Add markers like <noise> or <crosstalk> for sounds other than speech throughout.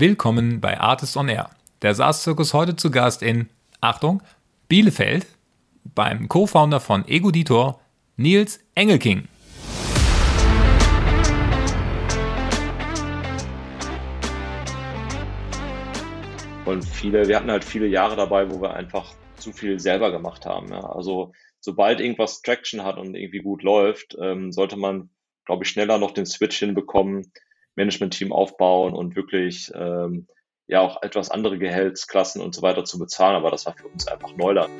Willkommen bei Artist on Air. Der SaaS-Zirkus heute zu Gast in, Achtung, Bielefeld beim Co-Founder von Egoditor, Nils Engelking. Und viele, wir hatten halt viele Jahre dabei, wo wir einfach zu viel selber gemacht haben. Ja. Also sobald irgendwas Traction hat und irgendwie gut läuft, ähm, sollte man, glaube ich, schneller noch den Switch hinbekommen, Management-Team aufbauen und wirklich ähm, ja auch etwas andere Gehaltsklassen und so weiter zu bezahlen. Aber das war für uns einfach Neuland.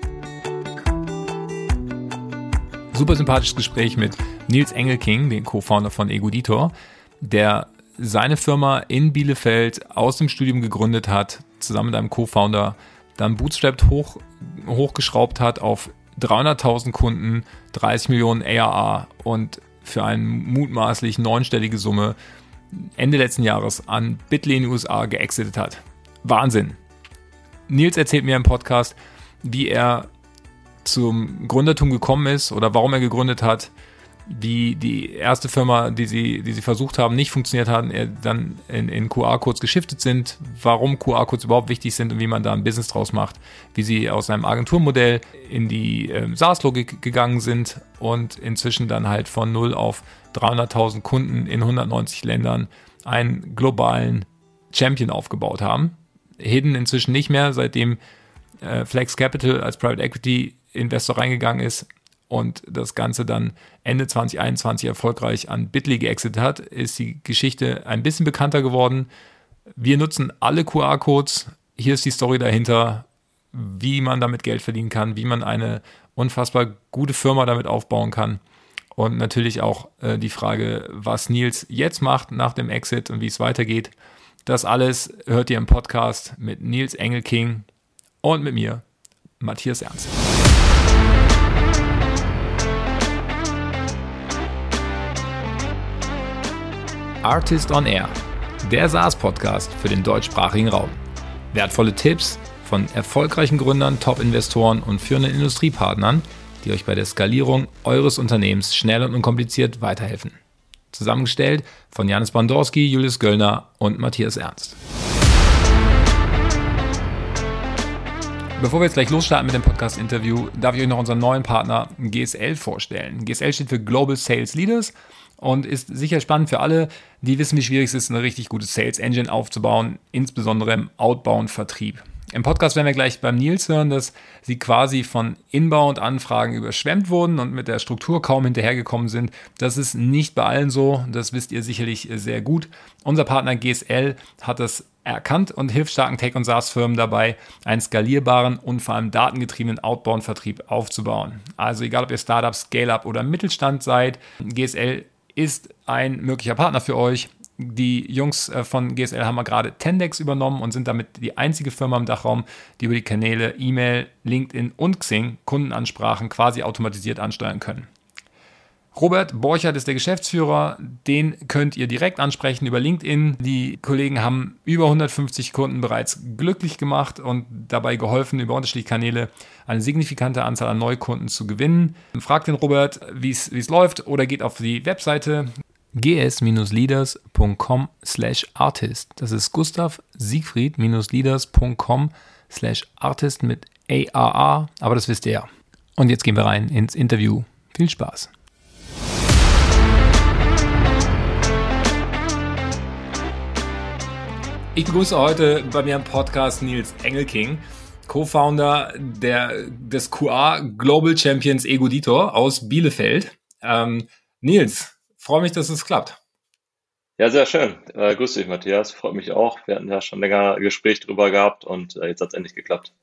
Super sympathisches Gespräch mit Nils Engelking, den Co-Founder von Egoditor, der seine Firma in Bielefeld aus dem Studium gegründet hat, zusammen mit einem Co-Founder, dann bootstrapped hoch, hochgeschraubt hat auf 300.000 Kunden, 30 Millionen ARA und für eine mutmaßlich neunstellige Summe Ende letzten Jahres an Bitly in den USA geexitet hat. Wahnsinn. Nils erzählt mir im Podcast, wie er zum Gründertum gekommen ist oder warum er gegründet hat, wie die erste Firma, die sie, die sie versucht haben, nicht funktioniert hat, dann in, in QR-Codes geschiftet sind, warum QR-Codes überhaupt wichtig sind und wie man da ein Business draus macht, wie sie aus einem Agenturmodell in die äh, SaaS-Logik gegangen sind und inzwischen dann halt von 0 auf 300.000 Kunden in 190 Ländern einen globalen Champion aufgebaut haben. Hidden inzwischen nicht mehr, seitdem äh, Flex Capital als Private Equity Investor reingegangen ist und das Ganze dann Ende 2021 erfolgreich an Bitly geexitet hat, ist die Geschichte ein bisschen bekannter geworden. Wir nutzen alle QR-Codes. Hier ist die Story dahinter, wie man damit Geld verdienen kann, wie man eine unfassbar gute Firma damit aufbauen kann. Und natürlich auch äh, die Frage, was Nils jetzt macht nach dem Exit und wie es weitergeht. Das alles hört ihr im Podcast mit Nils Engelking und mit mir, Matthias Ernst. Artist on Air, der SaaS-Podcast für den deutschsprachigen Raum. Wertvolle Tipps von erfolgreichen Gründern, Top-Investoren und führenden Industriepartnern, die euch bei der Skalierung eures Unternehmens schnell und unkompliziert weiterhelfen. Zusammengestellt von Janis Bandorski, Julius Göllner und Matthias Ernst. Bevor wir jetzt gleich losstarten mit dem Podcast-Interview, darf ich euch noch unseren neuen Partner GSL vorstellen. GSL steht für Global Sales Leaders und ist sicher spannend für alle, die wissen, wie schwierig es ist, eine richtig gute Sales Engine aufzubauen, insbesondere im Outbound-Vertrieb. Im Podcast werden wir gleich beim Nils hören, dass sie quasi von Inbound-Anfragen überschwemmt wurden und mit der Struktur kaum hinterhergekommen sind. Das ist nicht bei allen so, das wisst ihr sicherlich sehr gut. Unser Partner GSL hat das erkannt und hilft starken Tech- und SaaS-Firmen dabei, einen skalierbaren und vor allem datengetriebenen Outbound-Vertrieb aufzubauen. Also egal, ob ihr Startup, Scale-Up oder Mittelstand seid, GSL ist ein möglicher Partner für euch. Die Jungs äh, von GSL haben gerade Tendex übernommen und sind damit die einzige Firma im Dachraum, die über die Kanäle E-Mail, LinkedIn und Xing Kundenansprachen quasi automatisiert ansteuern können. Robert Borchert ist der Geschäftsführer. Den könnt ihr direkt ansprechen über LinkedIn. Die Kollegen haben über 150 Kunden bereits glücklich gemacht und dabei geholfen, über unterschiedliche Kanäle eine signifikante Anzahl an Neukunden zu gewinnen. Fragt den Robert, wie es läuft oder geht auf die Webseite gs-leaders.com slash artist. Das ist Gustav Siegfried-leaders.com slash artist mit AAA, aber das wisst ihr ja. Und jetzt gehen wir rein ins Interview. Viel Spaß. Ich begrüße heute bei mir im Podcast Nils Engelking, Co-Founder des QA Global Champions Egoditor aus Bielefeld. Ähm, Nils, freue mich, dass es klappt. Ja, sehr schön. Äh, grüß dich, Matthias. Freut mich auch. Wir hatten ja schon länger ein Gespräch drüber gehabt und äh, jetzt hat es endlich geklappt.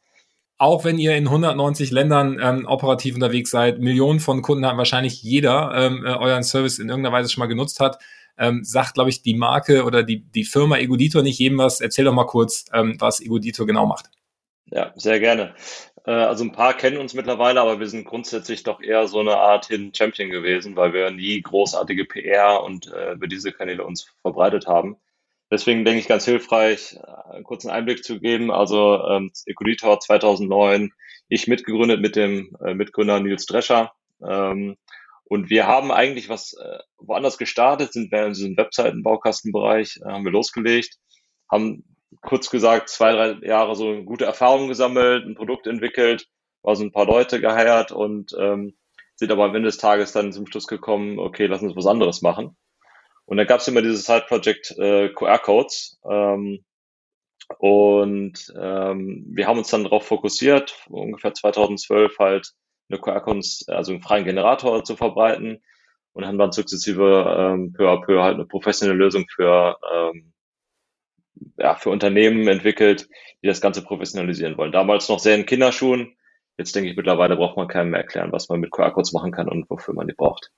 Auch wenn ihr in 190 Ländern ähm, operativ unterwegs seid, Millionen von Kunden hat wahrscheinlich jeder ähm, äh, euren Service in irgendeiner Weise schon mal genutzt hat ähm, sagt, glaube ich, die Marke oder die, die Firma Egoditor nicht jedem was. Erzähl doch mal kurz, ähm, was Egoditor genau macht. Ja, sehr gerne. Äh, also ein paar kennen uns mittlerweile, aber wir sind grundsätzlich doch eher so eine Art Hidden Champion gewesen, weil wir nie großartige PR und äh, über diese Kanäle uns verbreitet haben. Deswegen denke ich ganz hilfreich, äh, einen kurzen Einblick zu geben. Also ähm, Ecoditor 2009, ich mitgegründet mit dem äh, Mitgründer Nils Drescher. Ähm, und wir haben eigentlich was äh, woanders gestartet, sind wir in diesem Webseitenbaukastenbereich, äh, haben wir losgelegt, haben kurz gesagt zwei, drei Jahre so gute Erfahrungen gesammelt, ein Produkt entwickelt, also ein paar Leute geheiert und ähm, sind aber am Ende des Tages dann zum Schluss gekommen, okay, lass uns was anderes machen. Und dann gab es immer dieses Side-Project äh, QR-Codes. Ähm, und ähm, wir haben uns dann darauf fokussiert, ungefähr 2012 halt eine QR-Codes, also einen freien Generator zu verbreiten und haben dann sukzessive ähm, peu à peu halt eine professionelle Lösung für, ähm, ja, für Unternehmen entwickelt, die das Ganze professionalisieren wollen. Damals noch sehr in Kinderschuhen. Jetzt denke ich, mittlerweile braucht man keinem mehr erklären, was man mit QR-Codes machen kann und wofür man die braucht.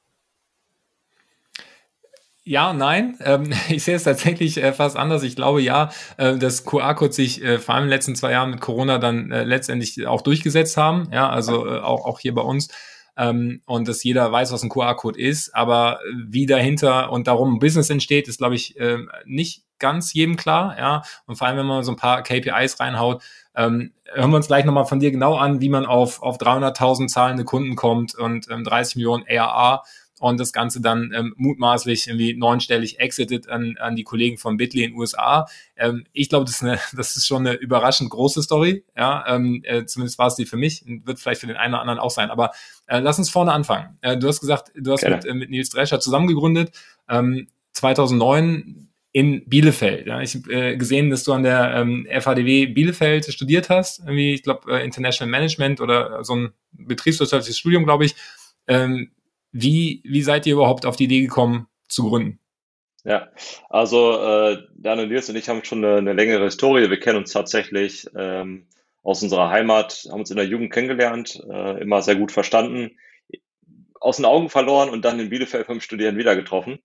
Ja nein. Ähm, <laughs> ich sehe es tatsächlich äh, fast anders. Ich glaube ja, äh, dass QR-Codes sich äh, vor allem in den letzten zwei Jahren mit Corona dann äh, letztendlich auch durchgesetzt haben. Ja, also äh, auch, auch hier bei uns. Ähm, und dass jeder weiß, was ein QR-Code ist. Aber äh, wie dahinter und darum ein Business entsteht, ist, glaube ich, äh, nicht ganz jedem klar. Ja, und vor allem, wenn man so ein paar KPIs reinhaut, ähm, hören wir uns gleich nochmal von dir genau an, wie man auf, auf 300.000 zahlende Kunden kommt und ähm, 30 Millionen ARA und das Ganze dann ähm, mutmaßlich irgendwie neunstellig exited an, an die Kollegen von Bitly in den USA. Ähm, ich glaube, das, ist <laughs> das ist schon eine überraschend große Story. Ja, ähm, äh, zumindest war es die für mich, wird vielleicht für den einen oder anderen auch sein. Aber äh, lass uns vorne anfangen. Äh, du hast gesagt, du hast mit, äh, mit Nils Drescher zusammengegründet. Ähm, 2009 in Bielefeld. Ja. Ich habe äh, gesehen, dass du an der ähm, FHDW Bielefeld studiert hast, irgendwie, ich glaube, äh, International Management oder so ein betriebswirtschaftliches Studium, glaube ich. Ähm, wie, wie seid ihr überhaupt auf die Idee gekommen, zu gründen? Ja, also äh, Dan und Nils und ich haben schon eine, eine längere Historie. Wir kennen uns tatsächlich ähm, aus unserer Heimat, haben uns in der Jugend kennengelernt, äh, immer sehr gut verstanden, aus den Augen verloren und dann in Bielefeld beim Studieren wieder getroffen.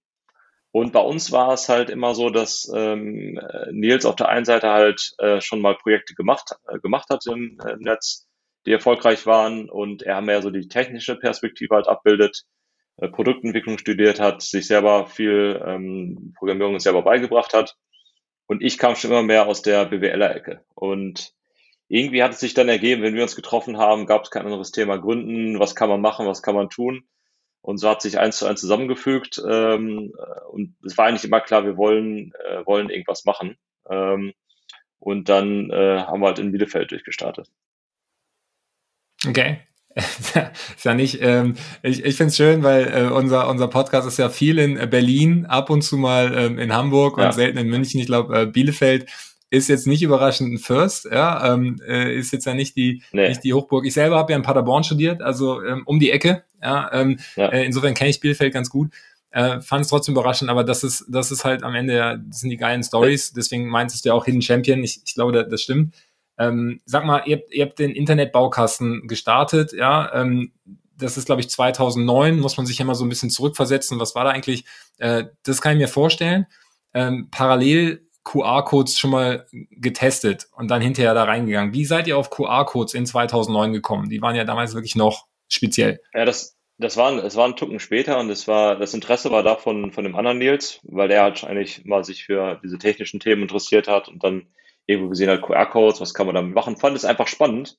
Und bei uns war es halt immer so, dass ähm, Nils auf der einen Seite halt äh, schon mal Projekte gemacht, äh, gemacht hat im, äh, im Netz, die erfolgreich waren und er mehr so die technische Perspektive halt abbildet, äh, Produktentwicklung studiert hat, sich selber viel ähm, Programmierung selber beigebracht hat. Und ich kam schon immer mehr aus der BWLer-Ecke. Und irgendwie hat es sich dann ergeben, wenn wir uns getroffen haben, gab es kein anderes Thema Gründen, was kann man machen, was kann man tun. Und so hat sich eins zu eins zusammengefügt. Ähm, und es war eigentlich immer klar, wir wollen, äh, wollen irgendwas machen. Ähm, und dann äh, haben wir halt in Bielefeld durchgestartet. Okay. Ist ja nicht, ähm, ich, ich finde es schön, weil äh, unser, unser Podcast ist ja viel in Berlin, ab und zu mal ähm, in Hamburg ja. und selten in München. Ich glaube, äh, Bielefeld ist jetzt nicht überraschend ein First, ja, ähm, äh, ist jetzt ja nicht die, nee. nicht die Hochburg. Ich selber habe ja in Paderborn studiert, also ähm, um die Ecke, ja, ähm, ja. Äh, insofern kenne ich Bielefeld ganz gut. Äh, fand es trotzdem überraschend, aber das ist, das ist halt am Ende, ja, das sind die geilen Stories, deswegen meintest du ja auch Hidden Champion, ich, ich glaube, das, das stimmt. Ähm, sag mal, ihr habt, ihr habt den Internetbaukasten gestartet, ja. Ähm, das ist, glaube ich, 2009, muss man sich ja mal so ein bisschen zurückversetzen. Was war da eigentlich? Äh, das kann ich mir vorstellen. Ähm, parallel QR-Codes schon mal getestet und dann hinterher da reingegangen. Wie seid ihr auf QR-Codes in 2009 gekommen? Die waren ja damals wirklich noch speziell. Ja, das, das war, es war ein Tucken später und es war, das Interesse war da von, von dem anderen Nils, weil der halt eigentlich mal sich für diese technischen Themen interessiert hat und dann irgendwo gesehen hat, QR-Codes, was kann man damit machen, fand es einfach spannend.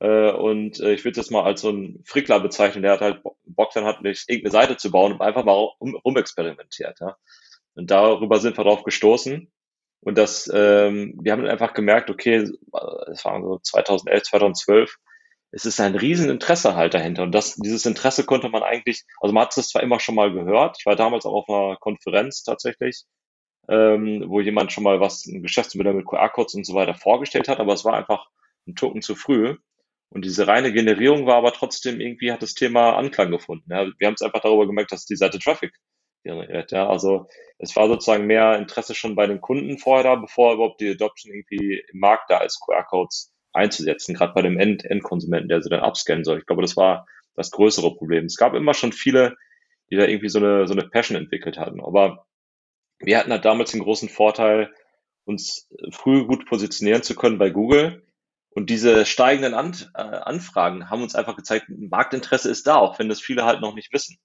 Äh, und äh, ich würde das mal als so ein Frickler bezeichnen, der hat halt Bock dann hat, irgendeine Seite zu bauen und einfach mal rum, rumexperimentiert. Ja. Und darüber sind wir drauf gestoßen. Und das, ähm, wir haben dann einfach gemerkt, okay, es war so 2011, 2012, es ist ein Rieseninteresse halt dahinter. Und das, dieses Interesse konnte man eigentlich, also man hat es zwar immer schon mal gehört, ich war damals auch auf einer Konferenz tatsächlich, ähm, wo jemand schon mal was, ein Geschäftsmodell mit QR-Codes und so weiter vorgestellt hat, aber es war einfach ein Token zu früh. Und diese reine Generierung war aber trotzdem irgendwie, hat das Thema Anklang gefunden. Ja. Wir haben es einfach darüber gemerkt, dass die Seite Traffic generiert. Ja. Also es war sozusagen mehr Interesse schon bei den Kunden vorher da, bevor überhaupt die Adoption irgendwie im Markt da ist, QR-Codes einzusetzen, gerade bei dem End Endkonsumenten, der sie dann abscannen soll. Ich glaube, das war das größere Problem. Es gab immer schon viele, die da irgendwie so eine, so eine Passion entwickelt hatten. Aber wir hatten halt damals den großen Vorteil, uns früh gut positionieren zu können bei Google. Und diese steigenden An äh, Anfragen haben uns einfach gezeigt, Marktinteresse ist da, auch wenn das viele halt noch nicht wissen.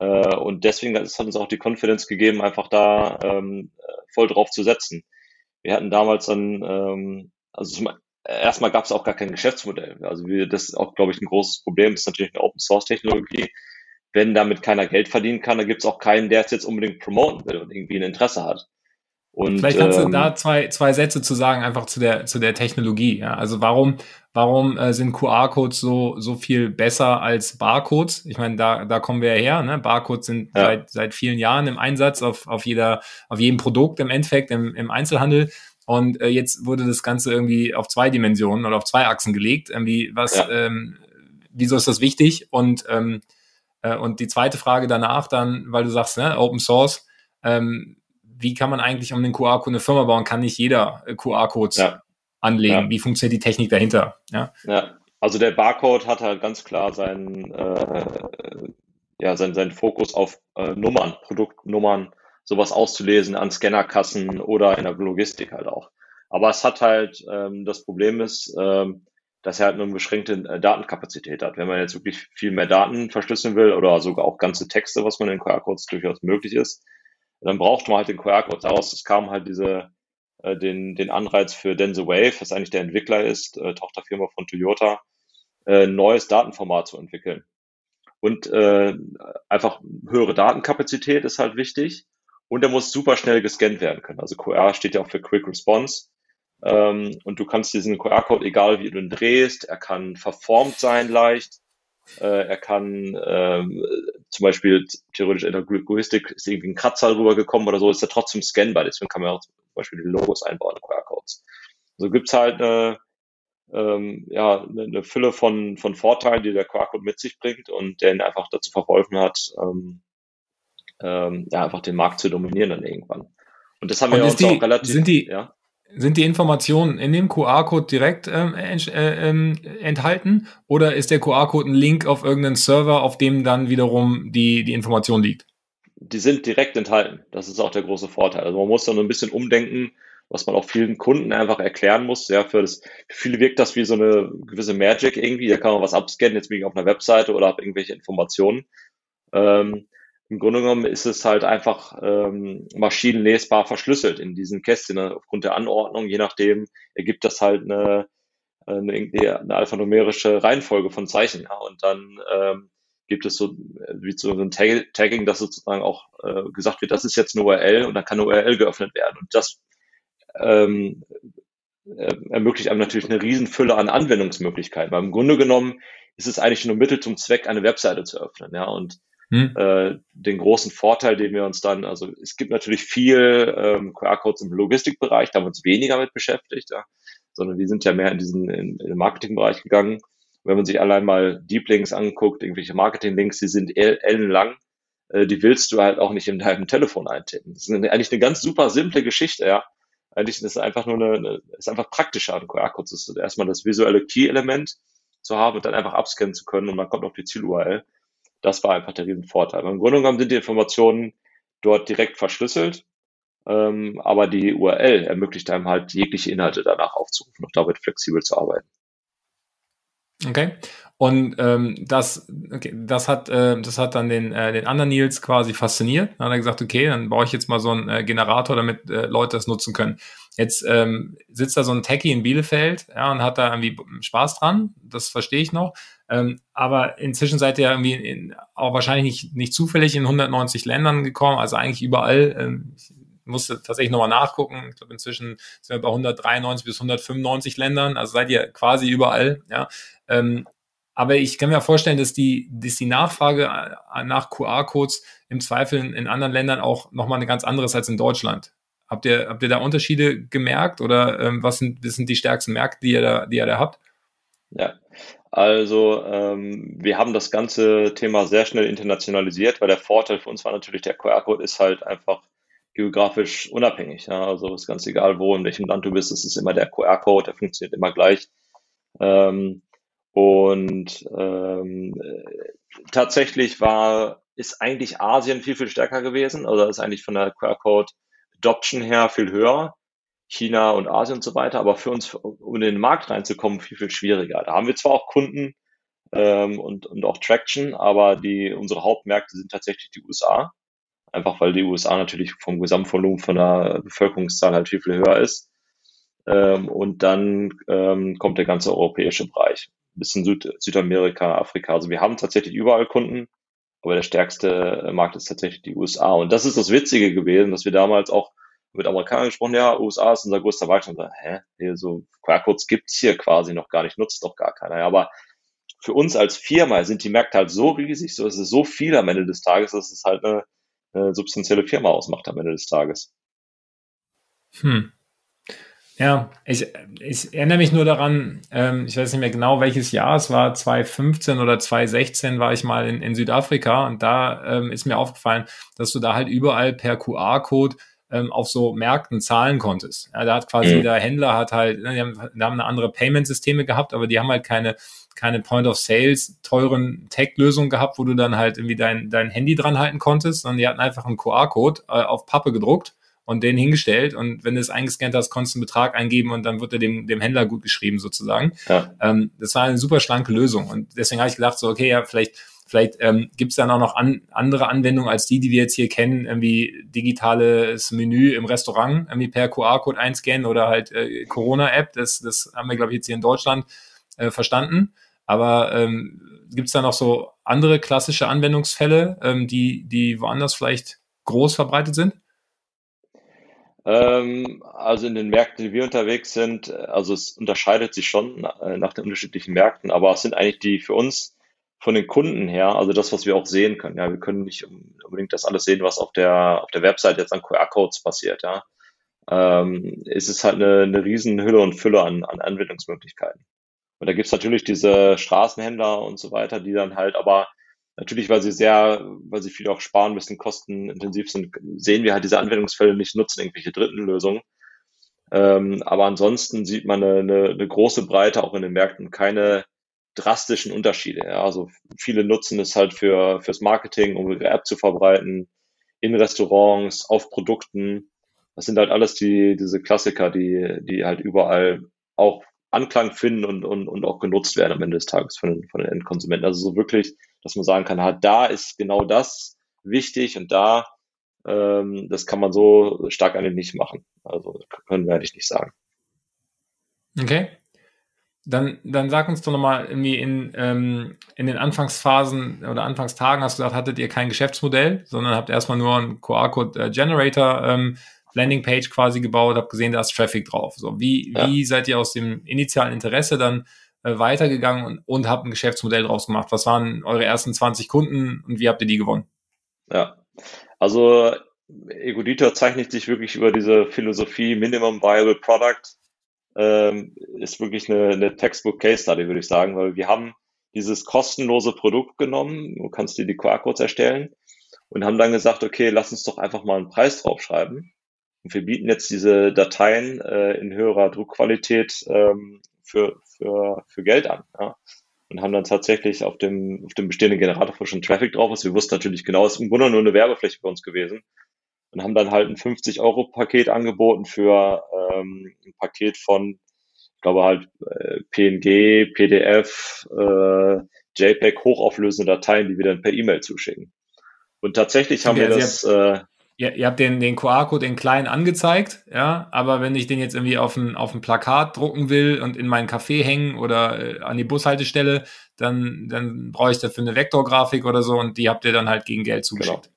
Äh, und deswegen hat uns auch die Confidence gegeben, einfach da ähm, voll drauf zu setzen. Wir hatten damals dann, ähm, also zum, erstmal gab es auch gar kein Geschäftsmodell. Also wir, das ist auch, glaube ich, ein großes Problem. Das ist natürlich eine Open Source Technologie wenn damit keiner Geld verdienen kann, dann gibt es auch keinen, der es jetzt unbedingt promoten will und irgendwie ein Interesse hat. Und, Vielleicht kannst ähm, du da zwei, zwei Sätze zu sagen, einfach zu der, zu der Technologie. Ja? Also warum, warum äh, sind QR-Codes so, so viel besser als Barcodes? Ich meine, da, da kommen wir ja her. Ne? Barcodes sind ja. seit, seit vielen Jahren im Einsatz auf, auf, jeder, auf jedem Produkt im Endeffekt, im, im Einzelhandel. Und äh, jetzt wurde das Ganze irgendwie auf zwei Dimensionen oder auf zwei Achsen gelegt. Irgendwie, was, ja. ähm, wieso ist das wichtig? Und, ähm, äh, und die zweite Frage danach dann, weil du sagst, ne, Open Source, ähm, wie kann man eigentlich um den QR-Code eine Firma bauen? Kann nicht jeder äh, QR-Codes ja. anlegen? Ja. Wie funktioniert die Technik dahinter? Ja. ja, also der Barcode hat halt ganz klar seinen, äh, ja, seinen, seinen Fokus auf äh, Nummern, Produktnummern, sowas auszulesen an Scannerkassen oder in der Logistik halt auch. Aber es hat halt, ähm, das Problem ist, ähm, dass er halt nur eine beschränkte äh, Datenkapazität hat. Wenn man jetzt wirklich viel mehr Daten verschlüsseln will oder sogar auch ganze Texte, was man in QR-Codes durchaus möglich ist, dann braucht man halt den QR-Code. Daraus es kam halt diese, äh, den, den Anreiz für Denso Wave, was eigentlich der Entwickler ist, äh, Tochterfirma von Toyota, äh, neues Datenformat zu entwickeln. Und äh, einfach höhere Datenkapazität ist halt wichtig. Und er muss super schnell gescannt werden können. Also QR steht ja auch für Quick Response. Ähm, und du kannst diesen QR-Code, egal wie du ihn drehst, er kann verformt sein leicht. Äh, er kann ähm, zum Beispiel theoretisch in der Linguistik ist irgendwie ein Kratzer rübergekommen oder so, ist er trotzdem scannbar. Deswegen kann man auch zum Beispiel die Logos einbauen, QR-Codes. So gibt's halt eine, ähm, ja, eine, eine Fülle von, von Vorteilen, die der QR-Code mit sich bringt und der ihn einfach dazu verholfen hat, ähm, ähm, ja, einfach den Markt zu dominieren dann irgendwann. Und das haben und wir uns die, auch relativ, sind die, ja? Sind die Informationen in dem QR-Code direkt ähm, äh, ähm, enthalten oder ist der QR-Code ein Link auf irgendeinen Server, auf dem dann wiederum die, die Information liegt? Die sind direkt enthalten. Das ist auch der große Vorteil. Also man muss dann ein bisschen umdenken, was man auch vielen Kunden einfach erklären muss. Ja, für, das, für viele wirkt das wie so eine gewisse Magic irgendwie. Da kann man was abscannen, jetzt bin ich auf einer Webseite oder habe irgendwelche Informationen. Ähm, im Grunde genommen ist es halt einfach ähm, maschinenlesbar verschlüsselt in diesen Kästchen aufgrund der Anordnung. Je nachdem ergibt das halt eine, eine, eine alphanumerische Reihenfolge von Zeichen. Ja. Und dann ähm, gibt es so wie so ein Tagging, dass sozusagen auch äh, gesagt wird, das ist jetzt eine URL und dann kann eine URL geöffnet werden. Und das ähm, äh, ermöglicht einem natürlich eine Riesenfülle an Anwendungsmöglichkeiten. Weil im Grunde genommen ist es eigentlich nur Mittel zum Zweck, eine Webseite zu öffnen. Ja. Und hm. Äh, den großen Vorteil, den wir uns dann, also es gibt natürlich viel ähm, QR-Codes im Logistikbereich, da haben wir uns weniger mit beschäftigt, ja, sondern wir sind ja mehr in diesen in, in den Marketingbereich gegangen. wenn man sich allein mal Deep Links anguckt, irgendwelche Marketing-Links, die sind ellenlang, äh, die willst du halt auch nicht in deinem Telefon eintippen. Das ist eine, eigentlich eine ganz super simple Geschichte, ja. Eigentlich ist es einfach nur eine, eine ist einfach praktischer an QR-Codes. Ist erstmal das visuelle Key-Element zu haben und dann einfach abscannen zu können und man kommt auf die Ziel-URL. Das war einfach der Riesenvorteil. Im Grunde genommen sind die Informationen dort direkt verschlüsselt, ähm, aber die URL ermöglicht einem halt jegliche Inhalte danach aufzurufen und damit flexibel zu arbeiten. Okay. Und ähm, das, okay, das hat, äh, das hat dann den, äh, den anderen Nils quasi fasziniert. Dann hat er gesagt, okay, dann baue ich jetzt mal so einen äh, Generator, damit äh, Leute das nutzen können. Jetzt ähm, sitzt da so ein Techie in Bielefeld, ja, und hat da irgendwie Spaß dran. Das verstehe ich noch. Ähm, aber inzwischen seid ihr irgendwie in, auch wahrscheinlich nicht, nicht zufällig in 190 Ländern gekommen, also eigentlich überall. Ähm, ich musste tatsächlich nochmal nachgucken. Ich glaube, inzwischen sind wir bei 193 bis 195 Ländern, also seid ihr quasi überall, ja. Ähm, aber ich kann mir vorstellen, dass die, dass die Nachfrage äh, nach QR-Codes im Zweifel in anderen Ländern auch nochmal eine ganz andere ist als in Deutschland. Habt ihr, habt ihr da Unterschiede gemerkt oder ähm, was, sind, was sind die stärksten Märkte, die ihr da, die ihr da habt? Ja, also ähm, wir haben das ganze Thema sehr schnell internationalisiert, weil der Vorteil für uns war natürlich, der QR-Code ist halt einfach geografisch unabhängig. Ja? Also ist ganz egal, wo, in welchem Land du bist, es ist immer der QR-Code, der funktioniert immer gleich. Ähm, und ähm, tatsächlich war, ist eigentlich Asien viel, viel stärker gewesen, oder ist eigentlich von der QR-Code Adoption her viel höher. China und Asien und so weiter, aber für uns, um in den Markt reinzukommen, viel, viel schwieriger. Da haben wir zwar auch Kunden ähm, und, und auch Traction, aber die, unsere Hauptmärkte sind tatsächlich die USA. Einfach weil die USA natürlich vom Gesamtvolumen von der Bevölkerungszahl halt viel, viel höher ist. Ähm, und dann ähm, kommt der ganze europäische Bereich. Ein bisschen Süd Südamerika, Afrika. Also wir haben tatsächlich überall Kunden, aber der stärkste Markt ist tatsächlich die USA. Und das ist das Witzige gewesen, dass wir damals auch mit Amerikanern gesprochen, ja, USA ist unser größter Markt. Und so, hä, hier so QR-Codes gibt's hier quasi noch gar nicht, nutzt doch gar keiner. Ja, aber für uns als Firma sind die Märkte halt so riesig, so ist es so viel am Ende des Tages, dass es halt eine, eine substanzielle Firma ausmacht am Ende des Tages. Hm. Ja, ich, ich erinnere mich nur daran, ähm, ich weiß nicht mehr genau, welches Jahr es war, 2015 oder 2016 war ich mal in, in Südafrika und da ähm, ist mir aufgefallen, dass du da halt überall per QR-Code ähm, auf so Märkten zahlen konntest. Ja, da hat quasi mhm. jeder Händler hat halt, ne, die haben, die haben eine andere Payment-Systeme gehabt, aber die haben halt keine, keine Point of Sales teuren Tech-Lösungen gehabt, wo du dann halt irgendwie dein, dein Handy dran halten konntest, sondern die hatten einfach einen QR-Code äh, auf Pappe gedruckt und den hingestellt und wenn du es eingescannt hast, konntest du einen Betrag eingeben und dann wird er dem, dem Händler gut geschrieben sozusagen. Ja. Ähm, das war eine super schlanke Lösung und deswegen habe ich gedacht so, okay, ja, vielleicht Vielleicht ähm, gibt es dann auch noch an, andere Anwendungen als die, die wir jetzt hier kennen, irgendwie digitales Menü im Restaurant, irgendwie per QR-Code einscannen oder halt äh, Corona-App. Das, das haben wir, glaube ich, jetzt hier in Deutschland äh, verstanden. Aber ähm, gibt es da noch so andere klassische Anwendungsfälle, ähm, die, die woanders vielleicht groß verbreitet sind? Ähm, also in den Märkten, die wir unterwegs sind, äh, also es unterscheidet sich schon äh, nach den unterschiedlichen Märkten, aber es sind eigentlich die für uns von den Kunden her, also das, was wir auch sehen können. Ja, wir können nicht unbedingt das alles sehen, was auf der auf der Website jetzt an QR-Codes passiert. Ja, ähm, ist es halt eine, eine riesen Hülle und Fülle an, an Anwendungsmöglichkeiten. Und da gibt's natürlich diese Straßenhändler und so weiter, die dann halt aber Natürlich, weil sie sehr, weil sie viel auch sparen müssen, kostenintensiv sind, sehen wir halt diese Anwendungsfälle nicht nutzen, irgendwelche dritten Lösungen. Ähm, aber ansonsten sieht man eine, eine, eine, große Breite auch in den Märkten, keine drastischen Unterschiede. Ja. Also viele nutzen es halt für fürs Marketing, um ihre App zu verbreiten, in Restaurants, auf Produkten. Das sind halt alles die diese Klassiker, die die halt überall auch Anklang finden und, und, und auch genutzt werden am Ende des Tages von den, von den Endkonsumenten. Also so wirklich, dass man sagen kann, halt, da ist genau das wichtig und da, ähm, das kann man so stark eigentlich nicht machen. Also können wir eigentlich nicht sagen. Okay. Dann, dann sag uns doch nochmal, irgendwie in, ähm, in den Anfangsphasen oder Anfangstagen hast du gesagt, hattet ihr kein Geschäftsmodell, sondern habt erstmal nur einen QR-Code-Generator äh, ähm, Landingpage quasi gebaut, habe gesehen, da ist Traffic drauf. So, wie, ja. wie seid ihr aus dem initialen Interesse dann äh, weitergegangen und, und habt ein Geschäftsmodell draus gemacht? Was waren eure ersten 20 Kunden und wie habt ihr die gewonnen? Ja, also Egoditor zeichnet sich wirklich über diese Philosophie Minimum Viable Product. Ähm, ist wirklich eine, eine Textbook Case Study, würde ich sagen, weil wir haben dieses kostenlose Produkt genommen, du kannst dir die QR-Codes erstellen und haben dann gesagt, okay, lass uns doch einfach mal einen Preis draufschreiben und wir bieten jetzt diese Dateien äh, in höherer Druckqualität ähm, für, für, für Geld an. Ja? Und haben dann tatsächlich auf dem, auf dem bestehenden Generator schon Traffic drauf ist. Wir wussten natürlich genau, ist im Grunde nur eine Werbefläche für uns gewesen. Und haben dann halt ein 50-Euro-Paket angeboten für ähm, ein Paket von, ich glaube halt äh, PNG, PDF, äh, JPEG, hochauflösende Dateien, die wir dann per E-Mail zuschicken. Und tatsächlich haben okay, wir das. Äh, ihr, ihr habt den, den QR-Code in klein angezeigt, ja, aber wenn ich den jetzt irgendwie auf ein, auf ein Plakat drucken will und in meinen Café hängen oder äh, an die Bushaltestelle, dann, dann brauche ich dafür eine Vektorgrafik oder so und die habt ihr dann halt gegen Geld zugeschickt. Genau,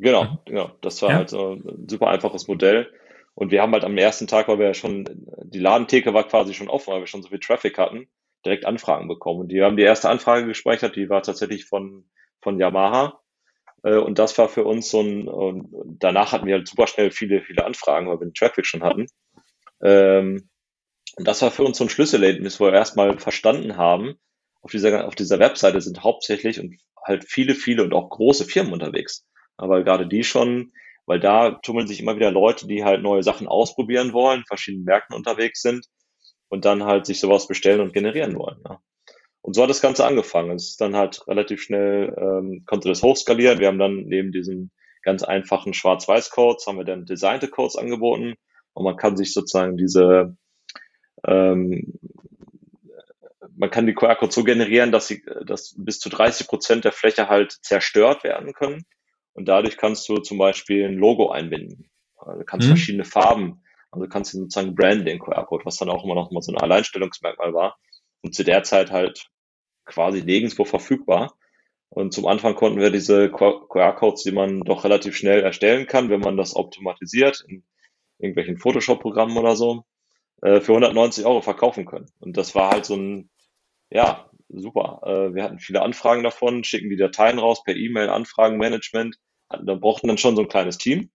genau. Mhm. genau. Das war ja. halt so ein super einfaches Modell. Und wir haben halt am ersten Tag, weil wir ja schon, die Ladentheke war quasi schon offen, weil wir schon so viel Traffic hatten, direkt Anfragen bekommen. Und die haben die erste Anfrage gespeichert, die war tatsächlich von, von Yamaha. Äh, und das war für uns so ein, und danach hatten wir halt super schnell viele, viele Anfragen, weil wir den Traffic schon hatten. Ähm, und das war für uns so ein Schlüsselerlebnis, wo wir erstmal verstanden haben, auf dieser, auf dieser Webseite sind hauptsächlich und halt viele, viele und auch große Firmen unterwegs. Aber gerade die schon, weil da tummeln sich immer wieder Leute, die halt neue Sachen ausprobieren wollen, verschiedenen Märkten unterwegs sind und dann halt sich sowas bestellen und generieren wollen. Ja. Und so hat das Ganze angefangen. Es ist dann halt relativ schnell, ähm, konnte das hochskalieren. Wir haben dann neben diesen ganz einfachen Schwarz-Weiß-Codes, haben wir dann designte Codes angeboten. Und man kann sich sozusagen diese, ähm, man kann die QR-Codes so generieren, dass sie, dass bis zu 30 Prozent der Fläche halt zerstört werden können. Und dadurch kannst du zum Beispiel ein Logo einbinden. Also kannst mhm. verschiedene Farben, also kannst du sozusagen Branding QR-Code, was dann auch immer noch mal so ein Alleinstellungsmerkmal war und zu der Zeit halt quasi nirgendwo verfügbar. Und zum Anfang konnten wir diese QR-Codes, die man doch relativ schnell erstellen kann, wenn man das automatisiert in irgendwelchen Photoshop-Programmen oder so, äh, für 190 Euro verkaufen können. Und das war halt so ein, ja, super. Äh, wir hatten viele Anfragen davon, schicken die Dateien raus per E-Mail, Anfragenmanagement. Da brauchten dann schon so ein kleines Team,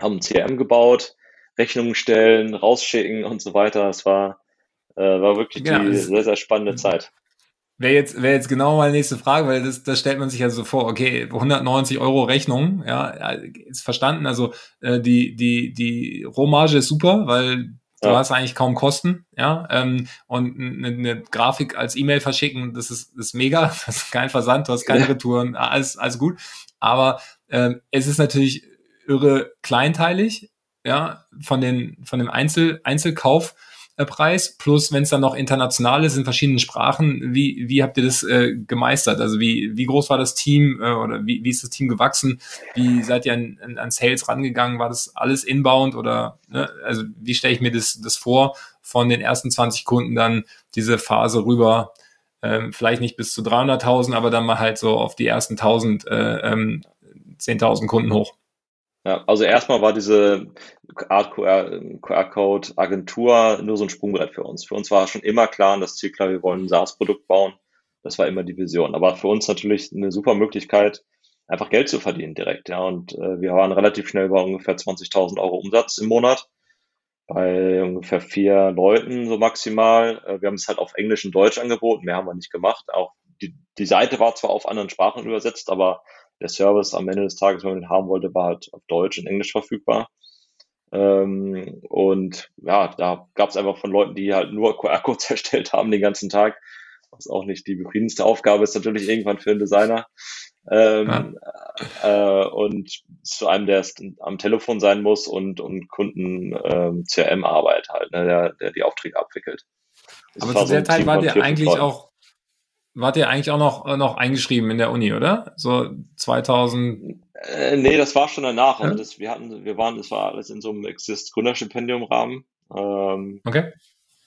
haben ein CRM gebaut, Rechnungen stellen, rausschicken und so weiter. Es war, äh, war wirklich genau, die sehr, sehr spannende Zeit. Wäre jetzt, wäre jetzt genau meine nächste Frage, weil das, das stellt man sich ja so vor, okay, 190 Euro Rechnung, ja, ist verstanden. Also äh, die, die, die Rohmarge ist super, weil du ja. hast eigentlich kaum Kosten, ja. Ähm, und eine, eine Grafik als E-Mail verschicken, das ist, das ist mega, <laughs> das ist kein Versand, du hast keine Retouren, alles, alles gut. Aber ähm, es ist natürlich irre kleinteilig, ja, von den, von dem Einzel, Einzelkauf. Preis, plus wenn es dann noch international ist in verschiedenen Sprachen, wie, wie habt ihr das äh, gemeistert? Also wie, wie groß war das Team äh, oder wie, wie ist das Team gewachsen? Wie seid ihr an, an, an Sales rangegangen? War das alles inbound oder ne? also wie stelle ich mir das, das vor, von den ersten 20 Kunden dann diese Phase rüber, ähm, vielleicht nicht bis zu 300.000, aber dann mal halt so auf die ersten 1000, äh, ähm, 10.000 Kunden hoch? Ja, also erstmal war diese Art QR-Code Agentur nur so ein Sprungbrett für uns. Für uns war schon immer klar, und das Ziel klar, wir wollen ein SaaS-Produkt bauen. Das war immer die Vision. Aber für uns natürlich eine super Möglichkeit, einfach Geld zu verdienen direkt. Ja, und äh, wir waren relativ schnell bei ungefähr 20.000 Euro Umsatz im Monat. Bei ungefähr vier Leuten so maximal. Äh, wir haben es halt auf Englisch und Deutsch angeboten. Mehr haben wir nicht gemacht. Auch die, die Seite war zwar auf anderen Sprachen übersetzt, aber der Service am Ende des Tages, wenn man den haben wollte, war halt auf Deutsch und Englisch verfügbar. Ähm, und ja, da gab es einfach von Leuten, die halt nur QR-Codes <laughs> erstellt haben den ganzen Tag, was auch nicht die befriedigendste Aufgabe ist, natürlich irgendwann für einen Designer. Ähm, ja. äh, und zu einem, der am Telefon sein muss und, und Kunden ähm, CRM-Arbeit halt, ne, der, der die Aufträge abwickelt. Das Aber zu der so Zeit war ihr eigentlich auch wart ihr eigentlich auch noch, äh, noch eingeschrieben in der Uni, oder? So 2000? Äh, nee, das war schon danach. Ja? Also das, wir hatten, wir waren, das war alles in so einem Exist Gründerstipendium Rahmen. Ähm, okay.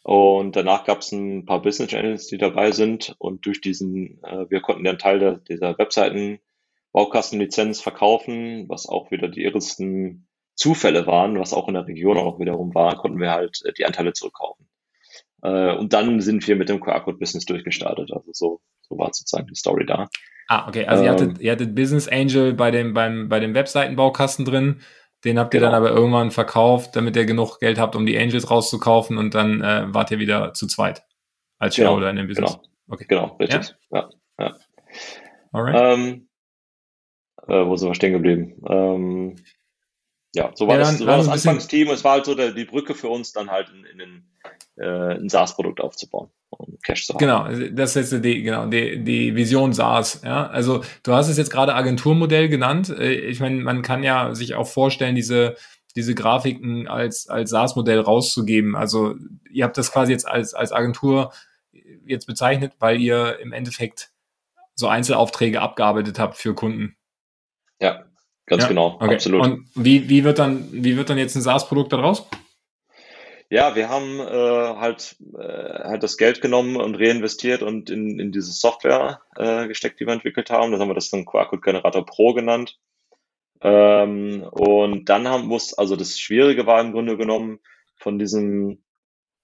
Und danach gab es ein paar Business Analysts, die dabei sind. Und durch diesen, äh, wir konnten den Teil der, dieser Webseiten Baukastenlizenz verkaufen, was auch wieder die irresten Zufälle waren, was auch in der Region auch wiederum war, konnten wir halt äh, die Anteile zurückkaufen. Äh, und dann sind wir mit dem QR-Code-Business durchgestartet. Also so, so war sozusagen die Story da. Ah, okay. Also ähm, ihr, hattet, ihr hattet Business Angel bei dem, beim, bei dem Webseitenbaukasten drin. Den habt ihr genau. dann aber irgendwann verkauft, damit ihr genug Geld habt, um die Angels rauszukaufen und dann äh, wart ihr wieder zu zweit als genau. Shareholder in dem Business. Genau, okay. genau richtig. Ja, ja. ja. Alright. Ähm, äh, wo sind wir stehen geblieben? Ähm, ja, so war ja, das, so war das Anfangsteam. Es war halt so der, die Brücke für uns, dann halt in, in, in äh, ein SaaS-Produkt aufzubauen um Cash zu haben. Genau, das ist jetzt die, genau, die, die Vision SaaS. Ja? Also du hast es jetzt gerade Agenturmodell genannt. Äh, ich meine, man kann ja sich auch vorstellen, diese, diese Grafiken als, als SaaS-Modell rauszugeben. Also ihr habt das quasi jetzt als, als Agentur jetzt bezeichnet, weil ihr im Endeffekt so Einzelaufträge abgearbeitet habt für Kunden. Ja, ganz ja? genau, okay. absolut. Und wie, wie, wird dann, wie wird dann jetzt ein SaaS-Produkt daraus? Ja, wir haben äh, halt, äh, halt das Geld genommen und reinvestiert und in, in diese Software äh, gesteckt, die wir entwickelt haben. Das haben wir das dann QR-Code-Generator Pro genannt. Ähm, und dann haben muss, also das Schwierige war im Grunde genommen von diesem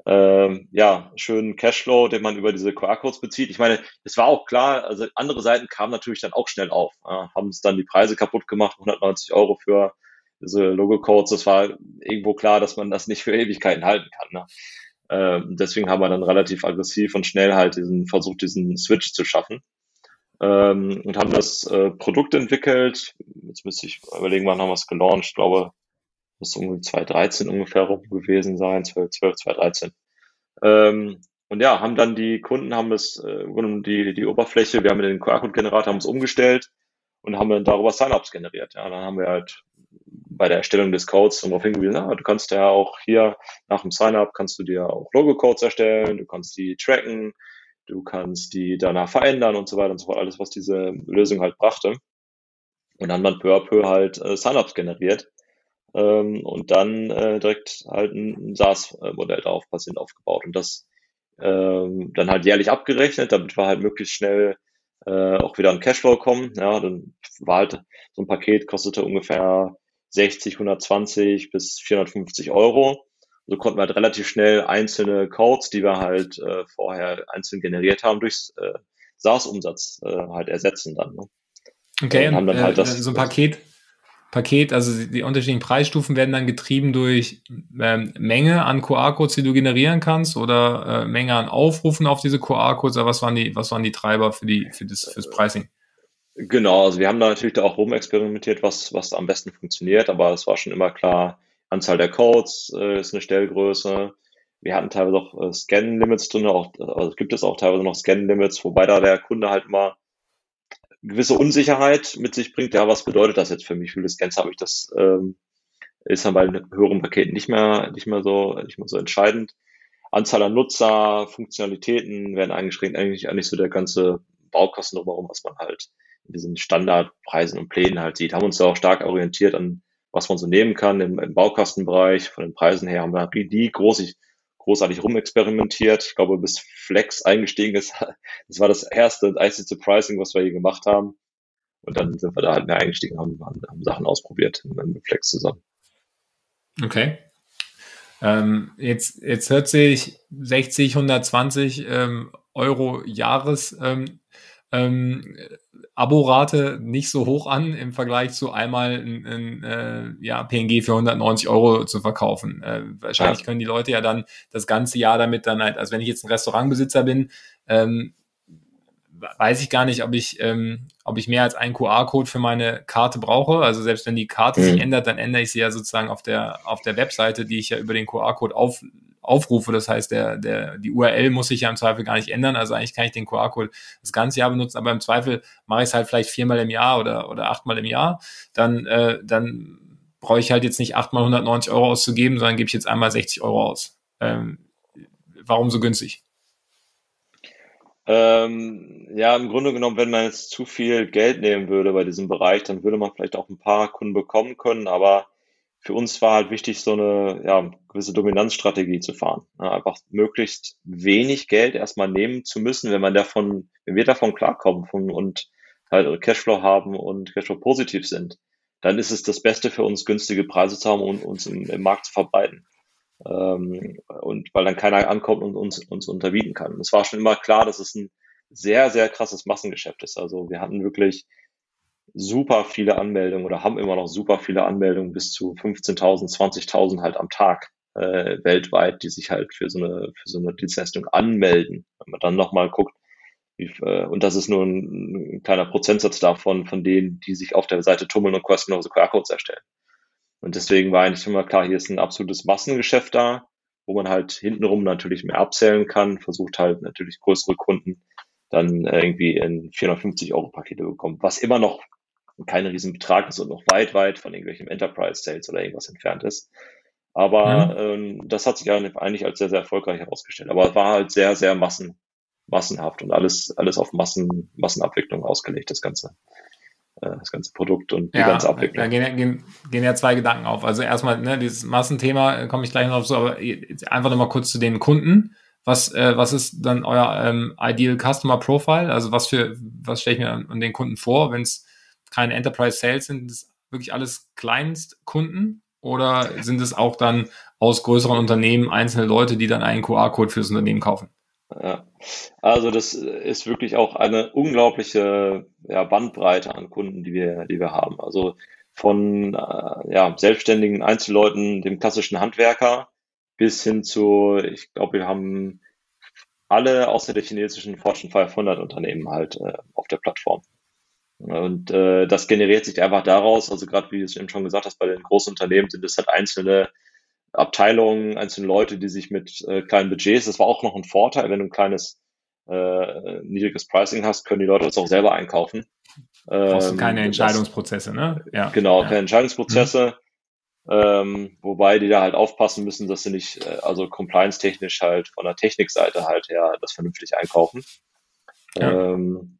äh, ja, schönen Cashflow, den man über diese QR-Codes bezieht. Ich meine, es war auch klar, also andere Seiten kamen natürlich dann auch schnell auf, äh, haben es dann die Preise kaputt gemacht, 190 Euro für diese Logo-Codes, das war irgendwo klar, dass man das nicht für Ewigkeiten halten kann. Ne? Ähm, deswegen haben wir dann relativ aggressiv und schnell halt diesen versucht, diesen Switch zu schaffen. Ähm, und haben das äh, Produkt entwickelt. Jetzt müsste ich überlegen, wann haben wir es gelauncht. Ich glaube, muss irgendwie 2013 ungefähr rum gewesen sein, 12, 12 2013. Ähm, und ja, haben dann die Kunden, haben es, äh, die, die Oberfläche, wir haben den QR-Code-Generator, haben es umgestellt und haben dann darüber Sign-ups generiert. Ja, dann haben wir halt bei der Erstellung des Codes darauf hingewiesen, ah, du kannst ja auch hier nach dem Sign-up kannst du dir auch Logo-Codes erstellen, du kannst die tracken, du kannst die danach verändern und so weiter und so fort, alles, was diese Lösung halt brachte. Und dann man peu à peu halt äh, Sign-ups generiert ähm, und dann äh, direkt halt ein, ein SaaS-Modell darauf basierend aufgebaut und das ähm, dann halt jährlich abgerechnet, damit wir halt möglichst schnell äh, auch wieder an Cashflow kommen. Ja, dann war halt so ein Paket kostete ungefähr 60, 120 bis 450 Euro. So konnten wir halt relativ schnell einzelne Codes, die wir halt äh, vorher einzeln generiert haben, durch äh, SaaS-Umsatz äh, halt ersetzen dann. Ne? Okay, und haben dann halt das, so ein Paket, Paket, also die unterschiedlichen Preisstufen werden dann getrieben durch ähm, Menge an QR-Codes, die du generieren kannst, oder äh, Menge an Aufrufen auf diese QR-Codes, oder was waren die, was waren die Treiber für die, für das, fürs Pricing? Genau, also wir haben da natürlich da auch rumexperimentiert, was, was am besten funktioniert, aber es war schon immer klar, Anzahl der Codes äh, ist eine Stellgröße. Wir hatten teilweise auch äh, Scan-Limits drin, auch, also gibt es auch teilweise noch Scan-Limits, wobei da der Kunde halt mal gewisse Unsicherheit mit sich bringt. Ja, was bedeutet das jetzt für mich? Wie viele Scans habe ich? Das ähm, ist dann bei höheren Paketen nicht mehr, nicht mehr so, nicht mehr so entscheidend. Anzahl an Nutzer, Funktionalitäten werden eingeschränkt. Eigentlich, eigentlich so der ganze Baukosten drumherum, was man halt in diesen Standardpreisen und Plänen halt sieht. Haben uns da auch stark orientiert an, was man so nehmen kann im, im Baukastenbereich. Von den Preisen her haben wir die groß, großartig rumexperimentiert. Ich glaube, bis Flex eingestiegen ist, <laughs> das war das erste und einzige Pricing, was wir hier gemacht haben. Und dann sind wir da halt mehr eingestiegen, haben, haben, Sachen ausprobiert mit Flex zusammen. Okay. Ähm, jetzt, jetzt hört sich 60, 120 ähm, Euro Jahres ähm, ähm, Aborate nicht so hoch an im Vergleich zu einmal ein, ein äh, ja, PNG für 190 Euro zu verkaufen. Äh, wahrscheinlich ja. können die Leute ja dann das ganze Jahr damit dann halt, also wenn ich jetzt ein Restaurantbesitzer bin, ähm, weiß ich gar nicht, ob ich, ähm, ob ich mehr als einen QR-Code für meine Karte brauche. Also selbst wenn die Karte mhm. sich ändert, dann ändere ich sie ja sozusagen auf der, auf der Webseite, die ich ja über den QR-Code auf, aufrufe. Das heißt, der, der, die URL muss sich ja im Zweifel gar nicht ändern. Also eigentlich kann ich den QR-Code das ganze Jahr benutzen, aber im Zweifel mache ich es halt vielleicht viermal im Jahr oder, oder achtmal im Jahr. Dann, äh, dann brauche ich halt jetzt nicht achtmal 190 Euro auszugeben, sondern gebe ich jetzt einmal 60 Euro aus. Ähm, warum so günstig? Ähm, ja, im Grunde genommen, wenn man jetzt zu viel Geld nehmen würde bei diesem Bereich, dann würde man vielleicht auch ein paar Kunden bekommen können, aber für uns war halt wichtig, so eine ja, gewisse Dominanzstrategie zu fahren. Ja, einfach möglichst wenig Geld erstmal nehmen zu müssen, wenn man davon, wenn wir davon klarkommen von, und halt Cashflow haben und Cashflow positiv sind, dann ist es das Beste für uns, günstige Preise zu haben und uns im, im Markt zu verbreiten. Ähm, und weil dann keiner ankommt und uns, uns unterbieten kann. Es war schon immer klar, dass es ein sehr, sehr krasses Massengeschäft ist. Also wir hatten wirklich super viele Anmeldungen oder haben immer noch super viele Anmeldungen bis zu 15.000, 20.000 halt am Tag äh, weltweit, die sich halt für so eine für so eine Dienstleistung anmelden. Wenn man dann nochmal guckt, wie, äh, und das ist nur ein, ein, kleiner Prozentsatz davon, von denen, die sich auf der Seite tummeln und kostenlose QR-Codes erstellen. Und deswegen war eigentlich immer klar, hier ist ein absolutes Massengeschäft da, wo man halt hintenrum natürlich mehr abzählen kann, versucht halt natürlich größere Kunden dann irgendwie in 450 Euro Pakete bekommen, was immer noch kein Riesenbetrag ist und noch weit, weit von irgendwelchen Enterprise Sales oder irgendwas entfernt ist. Aber mhm. ähm, das hat sich eigentlich als sehr, sehr erfolgreich herausgestellt. Aber es war halt sehr, sehr massen, massenhaft und alles, alles auf Massen, Massenabwicklung ausgelegt, das Ganze. Äh, das ganze Produkt und die ja, ganze Abwicklung. Da gehen, gehen, gehen ja zwei Gedanken auf. Also erstmal, ne, dieses Massenthema äh, komme ich gleich noch so, aber einfach nochmal kurz zu den Kunden. Was, äh, was ist dann euer ähm, Ideal Customer Profile? Also was für, was stelle ich mir an, an den Kunden vor, wenn es keine Enterprise Sales sind, das wirklich alles Kleinstkunden oder sind es auch dann aus größeren Unternehmen einzelne Leute, die dann einen QR-Code fürs Unternehmen kaufen? Ja. Also das ist wirklich auch eine unglaubliche ja, Bandbreite an Kunden, die wir, die wir haben. Also von äh, ja, selbstständigen Einzelleuten, dem klassischen Handwerker, bis hin zu, ich glaube, wir haben alle außer der chinesischen Fortune 500 Unternehmen halt äh, auf der Plattform. Und äh, das generiert sich einfach daraus, also gerade wie du es eben schon gesagt hast, bei den großen Unternehmen sind es halt einzelne Abteilungen, einzelne Leute, die sich mit äh, kleinen Budgets, das war auch noch ein Vorteil, wenn du ein kleines, äh, niedriges Pricing hast, können die Leute das auch selber einkaufen. Ähm, keine Entscheidungsprozesse, ne? Ja. Genau, keine Entscheidungsprozesse. Mhm. Ähm, wobei die da halt aufpassen müssen, dass sie nicht, äh, also compliance-technisch halt von der Technikseite halt her das vernünftig einkaufen. Ja. Ähm,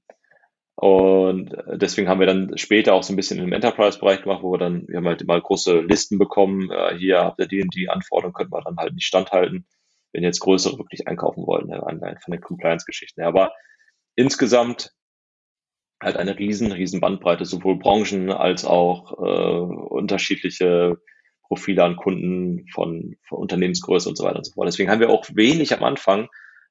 und deswegen haben wir dann später auch so ein bisschen im Enterprise-Bereich gemacht, wo wir dann, wir haben halt mal große Listen bekommen, äh, hier habt ihr die und die Anforderungen, können wir dann halt nicht standhalten, wenn jetzt größere wirklich einkaufen wollen, ne, von den Compliance-Geschichten. Aber insgesamt halt eine riesen, riesen Bandbreite, sowohl Branchen als auch äh, unterschiedliche Profile an Kunden von, von Unternehmensgröße und so weiter und so fort. Deswegen haben wir auch wenig am Anfang,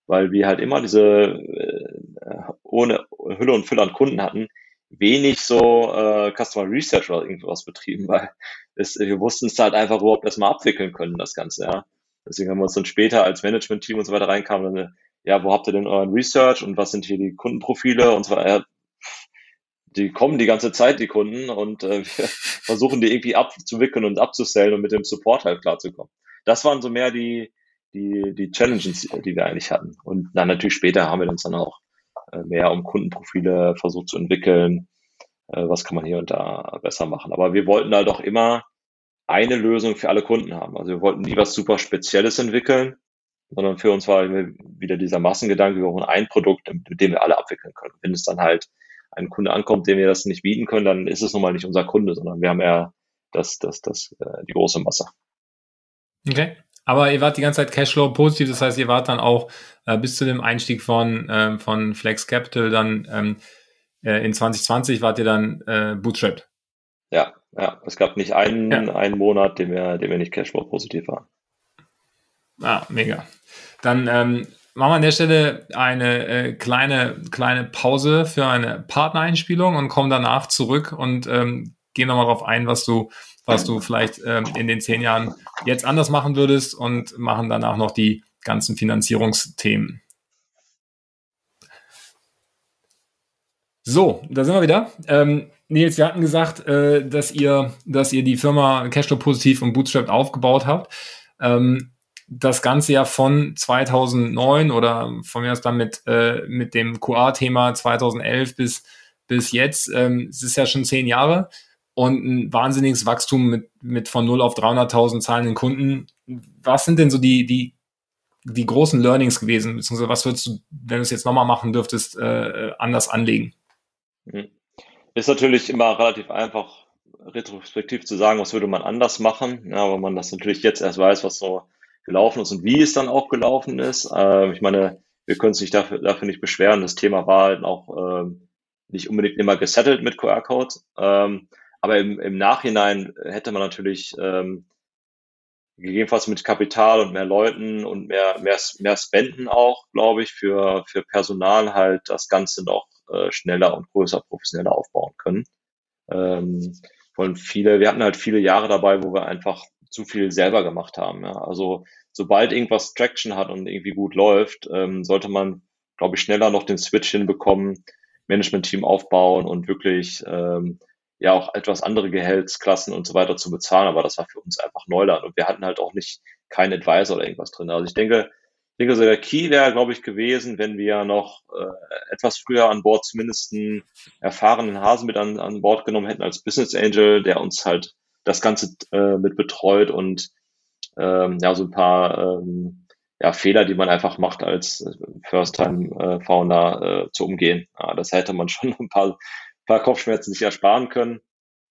weil wir halt immer diese äh, ohne Hülle und Fülle an Kunden hatten, wenig so äh, Customer Research oder irgendwas betrieben, <laughs> weil es, wir wussten es halt einfach überhaupt erstmal abwickeln können, das Ganze, ja. Deswegen haben wir uns dann später als Management-Team und so weiter reinkamen, dann, ja, wo habt ihr denn euren Research und was sind hier die Kundenprofile und so weiter. Die kommen die ganze Zeit, die Kunden, und äh, wir versuchen die irgendwie abzuwickeln und abzusellen und mit dem Support halt klarzukommen. Das waren so mehr die, die, die Challenges, die wir eigentlich hatten. Und dann natürlich später haben wir uns dann auch äh, mehr um Kundenprofile versucht zu entwickeln. Äh, was kann man hier und da besser machen? Aber wir wollten halt auch immer eine Lösung für alle Kunden haben. Also wir wollten nie was super Spezielles entwickeln, sondern für uns war wieder dieser Massengedanke, wir brauchen ein Produkt, mit dem wir alle abwickeln können. Wenn es dann halt ein Kunde ankommt, dem wir das nicht bieten können, dann ist es nun mal nicht unser Kunde, sondern wir haben eher das, das, das, äh, die große Masse. Okay. Aber ihr wart die ganze Zeit Cashflow positiv, das heißt, ihr wart dann auch äh, bis zu dem Einstieg von, äh, von Flex Capital dann ähm, äh, in 2020 wart ihr dann äh, bootstrapped. Ja, ja. Es gab nicht einen, ja. einen Monat, dem wir, dem wir nicht Cashflow positiv waren. Ah, mega. Dann ähm, machen wir an der Stelle eine äh, kleine, kleine Pause für eine Partnereinspielung und kommen danach zurück und ähm, gehen nochmal darauf ein, was du was du vielleicht ähm, in den zehn Jahren jetzt anders machen würdest und machen danach noch die ganzen Finanzierungsthemen. So, da sind wir wieder. Ähm, Nils, wir hatten gesagt, äh, dass ihr, dass ihr die Firma Cashflow positiv und Bootstrap aufgebaut habt. Ähm, das Ganze ja von 2009 oder von mir aus dann mit, äh, mit dem QA-Thema 2011 bis, bis jetzt. Ähm, es ist ja schon zehn Jahre und ein wahnsinniges Wachstum mit, mit von 0 auf 300.000 zahlenden Kunden. Was sind denn so die, die, die großen Learnings gewesen? Beziehungsweise was würdest du, wenn du es jetzt nochmal machen dürftest, äh, anders anlegen? Hm. Ist natürlich immer relativ einfach, retrospektiv zu sagen, was würde man anders machen. Ja, wenn man das natürlich jetzt erst weiß, was so gelaufen ist und wie es dann auch gelaufen ist. Äh, ich meine, wir können uns nicht dafür, dafür nicht beschweren. Das Thema war halt auch äh, nicht unbedingt immer gesettelt mit QR-Code. Ähm, aber im, im Nachhinein hätte man natürlich ähm, gegebenenfalls mit Kapital und mehr Leuten und mehr, mehr, mehr Spenden auch, glaube ich, für, für Personal halt das Ganze noch äh, schneller und größer, professioneller aufbauen können. Ähm, von viele, wir hatten halt viele Jahre dabei, wo wir einfach zu viel selber gemacht haben. Ja. Also sobald irgendwas Traction hat und irgendwie gut läuft, ähm, sollte man, glaube ich, schneller noch den Switch hinbekommen, Management-Team aufbauen und wirklich ähm, ja auch etwas andere Gehaltsklassen und so weiter zu bezahlen, aber das war für uns einfach Neuland und wir hatten halt auch nicht keinen Advisor oder irgendwas drin. Also ich denke, ich denke, so der Key wäre, glaube ich, gewesen, wenn wir noch äh, etwas früher an Bord zumindest einen erfahrenen Hasen mit an, an Bord genommen hätten als Business Angel, der uns halt das Ganze äh, mit betreut und ähm, ja, so ein paar ähm, ja, Fehler, die man einfach macht als First-Time-Founder äh, äh, zu umgehen. Ja, das hätte man <laughs> schon ein paar paar Kopfschmerzen sich ersparen können.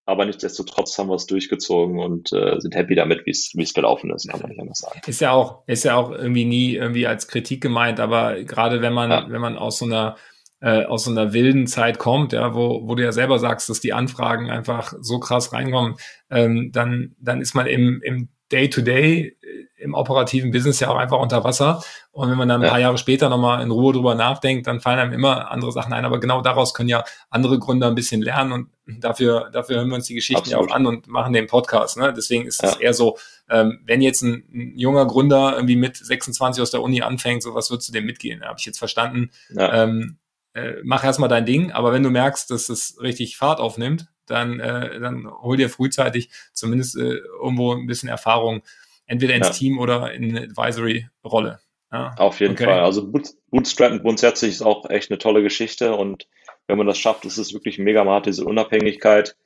Aber nichtsdestotrotz haben wir es durchgezogen und äh, sind happy damit, wie es gelaufen ist, kann man nicht anders sagen. Ist ja auch, ist ja auch irgendwie nie irgendwie als Kritik gemeint, aber gerade wenn man, ja. wenn man aus so einer äh, aus so einer wilden Zeit kommt, ja, wo, wo du ja selber sagst, dass die Anfragen einfach so krass reinkommen, ähm, dann, dann ist man im, im Day-to-Day -Day im operativen Business ja auch einfach unter Wasser. Und wenn man dann ein ja. paar Jahre später nochmal in Ruhe drüber nachdenkt, dann fallen einem immer andere Sachen ein. Aber genau daraus können ja andere Gründer ein bisschen lernen und dafür, dafür hören wir uns die Geschichten Absolut. ja auch an und machen den Podcast. Ne? Deswegen ist ja. es eher so, ähm, wenn jetzt ein, ein, junger Gründer irgendwie mit 26 aus der Uni anfängt, so was würdest du dem mitgehen? Habe ich jetzt verstanden. Ja. Ähm, äh, mach erstmal dein Ding, aber wenn du merkst, dass es richtig Fahrt aufnimmt, dann, äh, dann hol dir frühzeitig zumindest äh, irgendwo ein bisschen Erfahrung entweder ins ja. Team oder in eine Advisory-Rolle. Ja, Auf jeden okay. Fall. Also Bootstrappen grundsätzlich ist auch echt eine tolle Geschichte und wenn man das schafft, ist es wirklich mega, man hat diese Unabhängigkeit.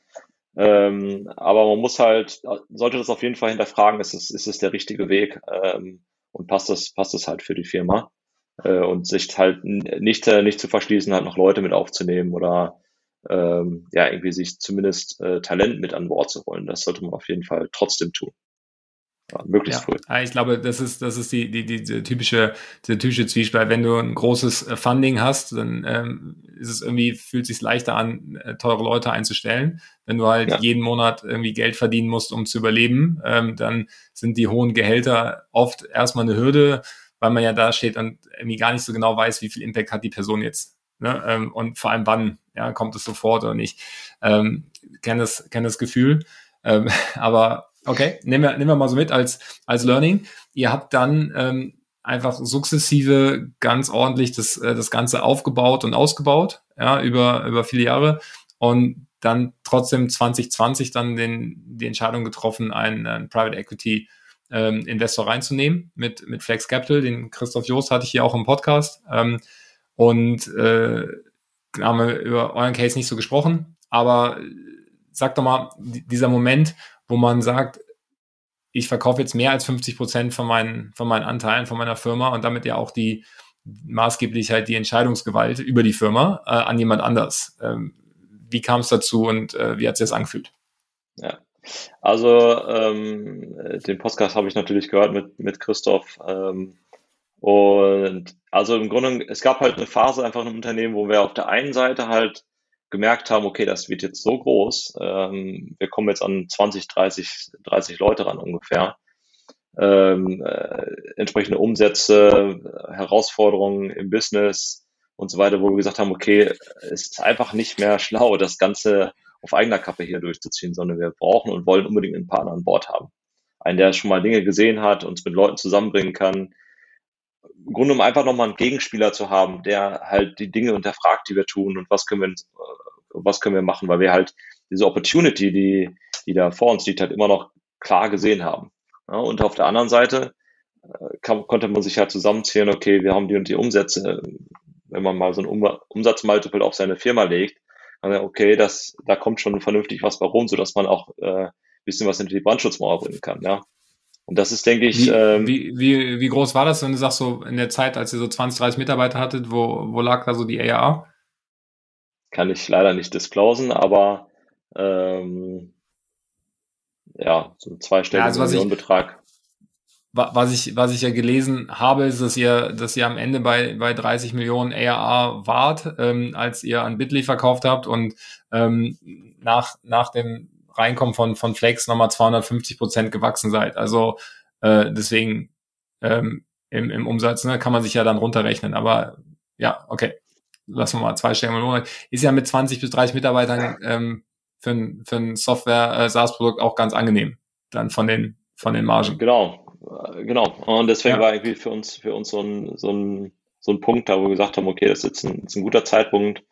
Ähm, aber man muss halt, sollte das auf jeden Fall hinterfragen, ist es, ist es der richtige Weg ähm, und passt das, passt das halt für die Firma äh, und sich halt nicht, äh, nicht zu verschließen, halt noch Leute mit aufzunehmen oder ähm, ja, irgendwie sich zumindest äh, Talent mit an Bord zu holen. Das sollte man auf jeden Fall trotzdem tun. möglichst ja. früh. Ich glaube, das ist, das ist die, die, die, die typische, die typische Zwiespalt. Wenn du ein großes äh, Funding hast, dann ähm, ist es irgendwie, fühlt sich leichter an, äh, teure Leute einzustellen. Wenn du halt ja. jeden Monat irgendwie Geld verdienen musst, um zu überleben, ähm, dann sind die hohen Gehälter oft erstmal eine Hürde, weil man ja da steht und irgendwie gar nicht so genau weiß, wie viel Impact hat die Person jetzt. Ne? Ähm, und vor allem wann, ja, kommt es sofort oder nicht. Ähm, kenne das, kenn das Gefühl. Ähm, <laughs> aber Okay, nehmen wir, nehmen wir mal so mit als, als Learning. Ihr habt dann ähm, einfach sukzessive ganz ordentlich das, äh, das Ganze aufgebaut und ausgebaut, ja, über, über viele Jahre und dann trotzdem 2020 dann den, die Entscheidung getroffen, einen, einen Private Equity ähm, Investor reinzunehmen mit, mit Flex Capital. Den Christoph Jost hatte ich hier auch im Podcast. Ähm, und äh, haben wir über euren Case nicht so gesprochen, aber sag doch mal, dieser Moment, wo man sagt, ich verkaufe jetzt mehr als 50 Prozent von meinen, von meinen Anteilen, von meiner Firma und damit ja auch die maßgeblich halt die Entscheidungsgewalt über die Firma äh, an jemand anders. Ähm, wie kam es dazu und äh, wie hat sich das angefühlt? Ja, also ähm, den Podcast habe ich natürlich gehört mit, mit Christoph. Ähm, und also im Grunde, es gab halt eine Phase einfach im Unternehmen, wo wir auf der einen Seite halt gemerkt haben, okay, das wird jetzt so groß, ähm, wir kommen jetzt an 20, 30, 30 Leute ran ungefähr. Ähm, äh, entsprechende Umsätze, Herausforderungen im Business und so weiter, wo wir gesagt haben, okay, es ist einfach nicht mehr schlau, das Ganze auf eigener Kappe hier durchzuziehen, sondern wir brauchen und wollen unbedingt einen Partner an Bord haben. Einen, der schon mal Dinge gesehen hat, uns mit Leuten zusammenbringen kann. Im Grunde, um einfach nochmal einen Gegenspieler zu haben, der halt die Dinge hinterfragt, die wir tun und was können wir was können wir machen, weil wir halt diese Opportunity, die, die da vor uns liegt, halt immer noch klar gesehen haben. Ja, und auf der anderen Seite äh, kann, konnte man sich halt zusammenzählen, okay, wir haben die und die Umsätze. Wenn man mal so ein um Umsatzmultiple auf seine Firma legt, dann, okay, das, da kommt schon vernünftig was bei rum, sodass man auch äh, bisschen was hinter die Brandschutzmauer bringen kann, ja. Und das ist, denke ich. Wie, ähm, wie, wie, wie groß war das, wenn du sagst, so in der Zeit, als ihr so 20, 30 Mitarbeiter hattet, wo, wo lag da so die ARA? kann ich leider nicht disclosen, aber ähm, ja, so ein zweistelliger ja, also Millionenbetrag. Was ich, was ich ja gelesen habe, ist, dass ihr, dass ihr am Ende bei, bei 30 Millionen ARA wart, ähm, als ihr an Bitly verkauft habt und ähm, nach, nach dem Reinkommen von, von Flex nochmal 250 Prozent gewachsen seid. Also äh, deswegen ähm, im, im Umsatz ne, kann man sich ja dann runterrechnen. Aber ja, okay lassen wir mal zwei Stellen im Monat, ist ja mit 20 bis 30 Mitarbeitern ähm, für, ein, für ein Software-SaaS-Produkt auch ganz angenehm, dann von den, von den Margen. Genau, äh, genau. Und deswegen ja. war irgendwie für uns, für uns so ein, so ein, so ein Punkt da, wo wir gesagt haben, okay, das ist jetzt ein, ist ein guter Zeitpunkt,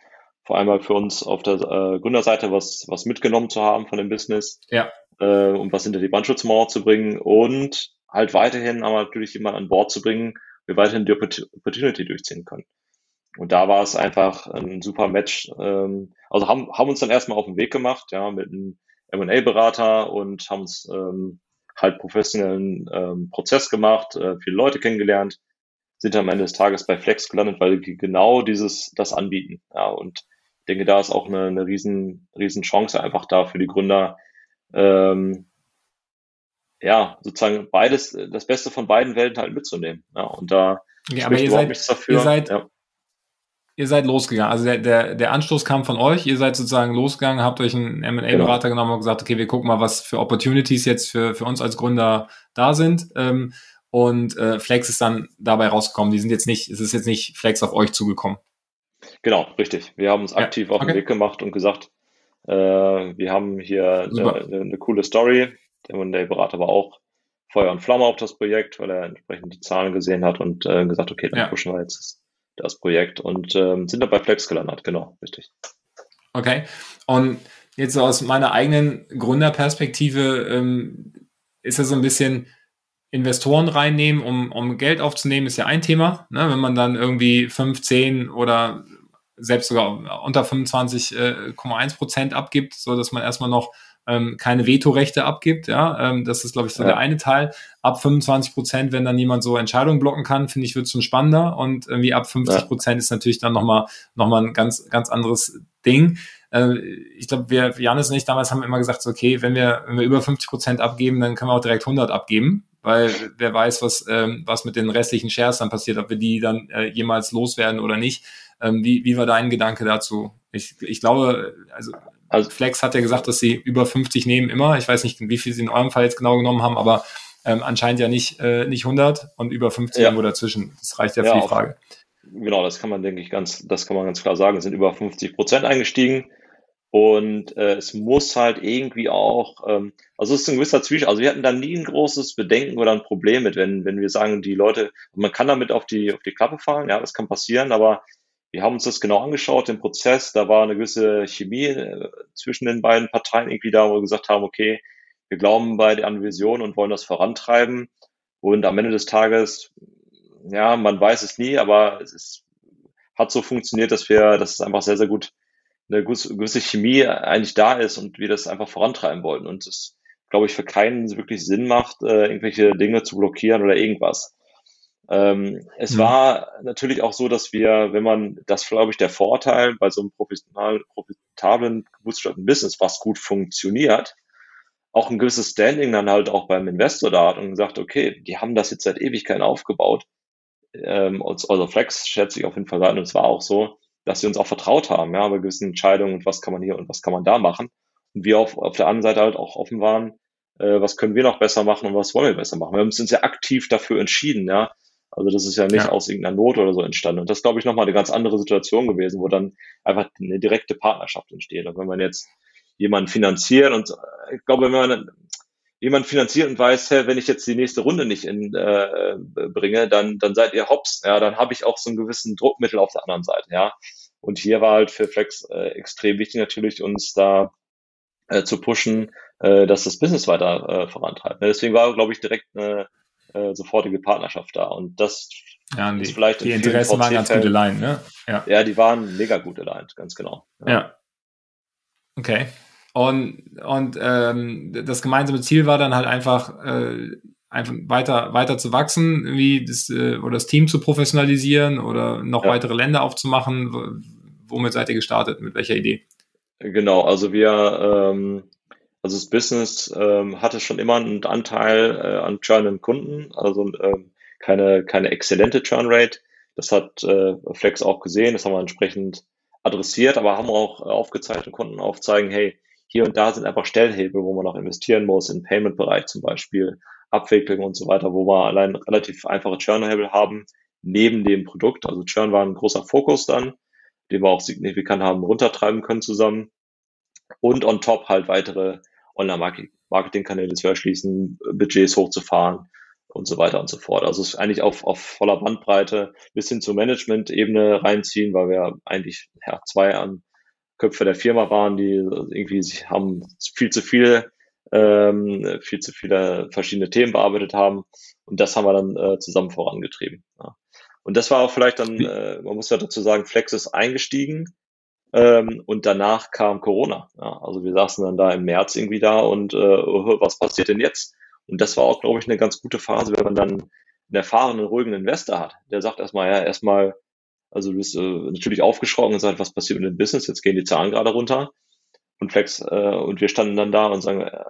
vor allem für uns auf der äh, Gründerseite was, was mitgenommen zu haben von dem Business. Ja. Äh, um was hinter die Brandschutzmauer zu bringen und halt weiterhin aber natürlich jemand an Bord zu bringen, wir weiterhin die Opportunity durchziehen können. Und da war es einfach ein super Match. Ähm, also haben, haben uns dann erstmal auf den Weg gemacht, ja, mit einem M&A-Berater und haben uns ähm, halt professionellen ähm, Prozess gemacht, äh, viele Leute kennengelernt, sind am Ende des Tages bei Flex gelandet, weil die genau dieses, das anbieten. Ja, und denke, da ist auch eine, eine riesen, riesen Chance einfach da für die Gründer, ähm, ja, sozusagen beides, das Beste von beiden Welten halt mitzunehmen. Ja, und da ja, aber ihr seid, nichts dafür. Ihr seid, ja ihr seid losgegangen. Also der, der, der Anstoß kam von euch, ihr seid sozusagen losgegangen, habt euch einen M&A-Berater genau. genommen und gesagt, okay, wir gucken mal, was für Opportunities jetzt für, für uns als Gründer da sind. Ähm, und äh, Flex ist dann dabei rausgekommen. Die sind jetzt nicht, es ist jetzt nicht Flex auf euch zugekommen. Genau, richtig. Wir haben uns aktiv ja, okay. auf den Weg gemacht und gesagt, äh, wir haben hier eine, eine, coole Story. Der M&A-Berater war auch Feuer und Flamme auf das Projekt, weil er entsprechend die Zahlen gesehen hat und äh, gesagt, okay, dann ja. pushen wir jetzt das Projekt und ähm, sind dabei Flex gelandet, genau, richtig. Okay. Und jetzt so aus meiner eigenen Gründerperspektive ähm, ist ja so ein bisschen Investoren reinnehmen, um, um Geld aufzunehmen, ist ja ein Thema. Ne? Wenn man dann irgendwie 15 oder selbst sogar unter 25,1 äh, Prozent abgibt, so dass man erstmal noch ähm, keine Vetorechte abgibt. Ja, ähm, das ist, glaube ich, so ja. der eine Teil. Ab 25 Prozent, wenn dann niemand so Entscheidungen blocken kann, finde ich, wird es schon spannender. Und irgendwie ab 50 Prozent ja. ist natürlich dann nochmal noch mal ein ganz, ganz anderes Ding. Äh, ich glaube, wir, Janis und ich damals haben immer gesagt, so, okay, wenn wir, wenn wir über 50 Prozent abgeben, dann können wir auch direkt 100 abgeben. Weil wer weiß, was, ähm, was mit den restlichen Shares dann passiert, ob wir die dann äh, jemals loswerden oder nicht. Ähm, wie, wie war dein Gedanke dazu? Ich, ich glaube, also, also Flex hat ja gesagt, dass sie über 50 nehmen immer. Ich weiß nicht, wie viel sie in eurem Fall jetzt genau genommen haben, aber ähm, anscheinend ja nicht, äh, nicht 100 und über 50 ja. irgendwo dazwischen. Das reicht ja, ja für die Frage. Genau, das kann man, denke ich, ganz, das kann man ganz klar sagen. Es sind über 50 Prozent eingestiegen. Und äh, es muss halt irgendwie auch, ähm, also es ist ein gewisser Zwischenschritt. Also wir hatten da nie ein großes Bedenken oder ein Problem mit, wenn, wenn wir sagen, die Leute, man kann damit auf die, auf die Klappe fallen, ja, das kann passieren, aber wir haben uns das genau angeschaut, den Prozess, da war eine gewisse Chemie äh, zwischen den beiden Parteien irgendwie da, wo wir gesagt haben, okay, wir glauben bei der Vision und wollen das vorantreiben. Und am Ende des Tages, ja, man weiß es nie, aber es ist, hat so funktioniert, dass wir, dass es einfach sehr, sehr gut eine gewisse Chemie eigentlich da ist und wir das einfach vorantreiben wollten. Und es, glaube ich, für keinen wirklich Sinn macht, äh, irgendwelche Dinge zu blockieren oder irgendwas. Ähm, es mhm. war natürlich auch so, dass wir, wenn man, das glaube ich der Vorteil bei so einem profitablen, bootstrappten Business, was gut funktioniert, auch ein gewisses Standing dann halt auch beim Investor da hat und gesagt, okay, die haben das jetzt seit Ewigkeiten aufgebaut. Ähm, also Flex schätze ich auf jeden Fall sein und es war auch so dass sie uns auch vertraut haben, ja, bei gewissen Entscheidungen und was kann man hier und was kann man da machen. Und wir auf, auf der anderen Seite halt auch offen waren, äh, was können wir noch besser machen und was wollen wir besser machen. Wir haben uns ja aktiv dafür entschieden, ja. Also das ist ja nicht ja. aus irgendeiner Not oder so entstanden. Und das glaube ich nochmal eine ganz andere Situation gewesen, wo dann einfach eine direkte Partnerschaft entsteht. Und wenn man jetzt jemanden finanziert und äh, ich glaube, wenn man jemanden finanziert und weiß, hey, wenn ich jetzt die nächste Runde nicht in, äh, bringe, dann, dann seid ihr hops. Ja, dann habe ich auch so einen gewissen Druckmittel auf der anderen Seite. Ja, und hier war halt für Flex äh, extrem wichtig natürlich, uns da äh, zu pushen, äh, dass das Business weiter äh, vorantreibt. Deswegen war, glaube ich, direkt eine äh, sofortige Partnerschaft da. Und das ja, ist die, vielleicht die Interessen waren ganz gute Line, ne? Ja. ja, die waren mega gute Line, ganz genau. Ja. ja. Okay. Und, und ähm, das gemeinsame Ziel war dann halt einfach, äh, einfach weiter, weiter zu wachsen, wie das, äh, oder das Team zu professionalisieren oder noch ja. weitere Länder aufzumachen. Womit seid ihr gestartet? Mit welcher Idee? Genau, also wir, ähm, also das Business ähm, hatte schon immer einen Anteil äh, an churnenden Kunden, also ähm, keine, keine exzellente Churn Rate. Das hat äh, Flex auch gesehen, das haben wir entsprechend adressiert, aber haben auch äh, aufgezeigt und konnten aufzeigen, hey, hier und da sind einfach Stellhebel, wo man noch investieren muss, im Payment-Bereich zum Beispiel, Abwicklung und so weiter, wo wir allein relativ einfache Churn-Hebel haben, neben dem Produkt. Also Churn war ein großer Fokus dann, den wir auch signifikant haben runtertreiben können zusammen. Und on top halt weitere Online-Marketing-Kanäle zu erschließen, Budgets hochzufahren und so weiter und so fort. Also es ist eigentlich auf, auf voller Bandbreite bis hin zur Management-Ebene reinziehen, weil wir eigentlich ja, zwei an Köpfe der Firma waren, die irgendwie sie haben viel zu viel, ähm, viel zu viele verschiedene Themen bearbeitet haben. Und das haben wir dann äh, zusammen vorangetrieben. Ja. Und das war auch vielleicht dann, äh, man muss ja dazu sagen, Flex ist eingestiegen ähm, und danach kam Corona. Ja. Also wir saßen dann da im März irgendwie da und äh, oh, was passiert denn jetzt? Und das war auch, glaube ich, eine ganz gute Phase, wenn man dann einen erfahrenen, ruhigen Investor hat. Der sagt erstmal, ja, erstmal also du bist äh, natürlich aufgeschrocken und sagst, was passiert mit dem Business? Jetzt gehen die Zahlen gerade runter. Und Flex, äh, und wir standen dann da und sagen, äh,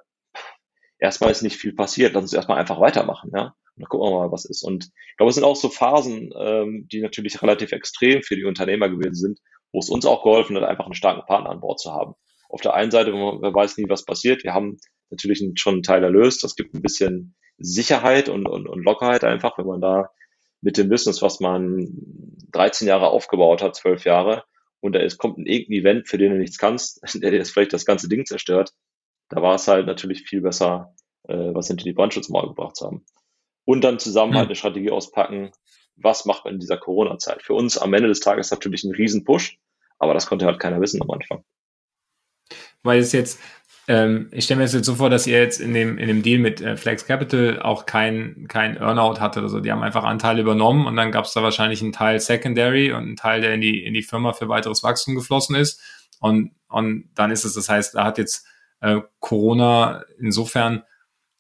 erstmal ist nicht viel passiert, lass uns erstmal einfach weitermachen, ja. Und dann gucken wir mal, was ist. Und ich glaube, es sind auch so Phasen, ähm, die natürlich relativ extrem für die Unternehmer gewesen sind, wo es uns auch geholfen hat, einfach einen starken Partner an Bord zu haben. Auf der einen Seite, man, weiß nie, was passiert. Wir haben natürlich schon einen Teil erlöst. Das gibt ein bisschen Sicherheit und, und, und Lockerheit einfach, wenn man da mit dem Business, was man 13 Jahre aufgebaut hat, 12 Jahre, und da ist, kommt ein irgendein Event, für den du nichts kannst, <laughs> der dir jetzt vielleicht das ganze Ding zerstört, da war es halt natürlich viel besser, äh, was hinter die Brandschutz mal gebracht zu haben. Und dann zusammen halt eine Strategie auspacken, was macht man in dieser Corona-Zeit. Für uns am Ende des Tages natürlich ein Riesen-Push, aber das konnte halt keiner wissen am Anfang. Weil es jetzt, ähm, ich stelle mir jetzt so vor, dass ihr jetzt in dem, in dem Deal mit äh, Flex Capital auch kein, kein Earnout hattet. Also die haben einfach Anteile übernommen und dann gab es da wahrscheinlich einen Teil Secondary und einen Teil, der in die, in die Firma für weiteres Wachstum geflossen ist. Und, und dann ist es, das heißt, da hat jetzt äh, Corona insofern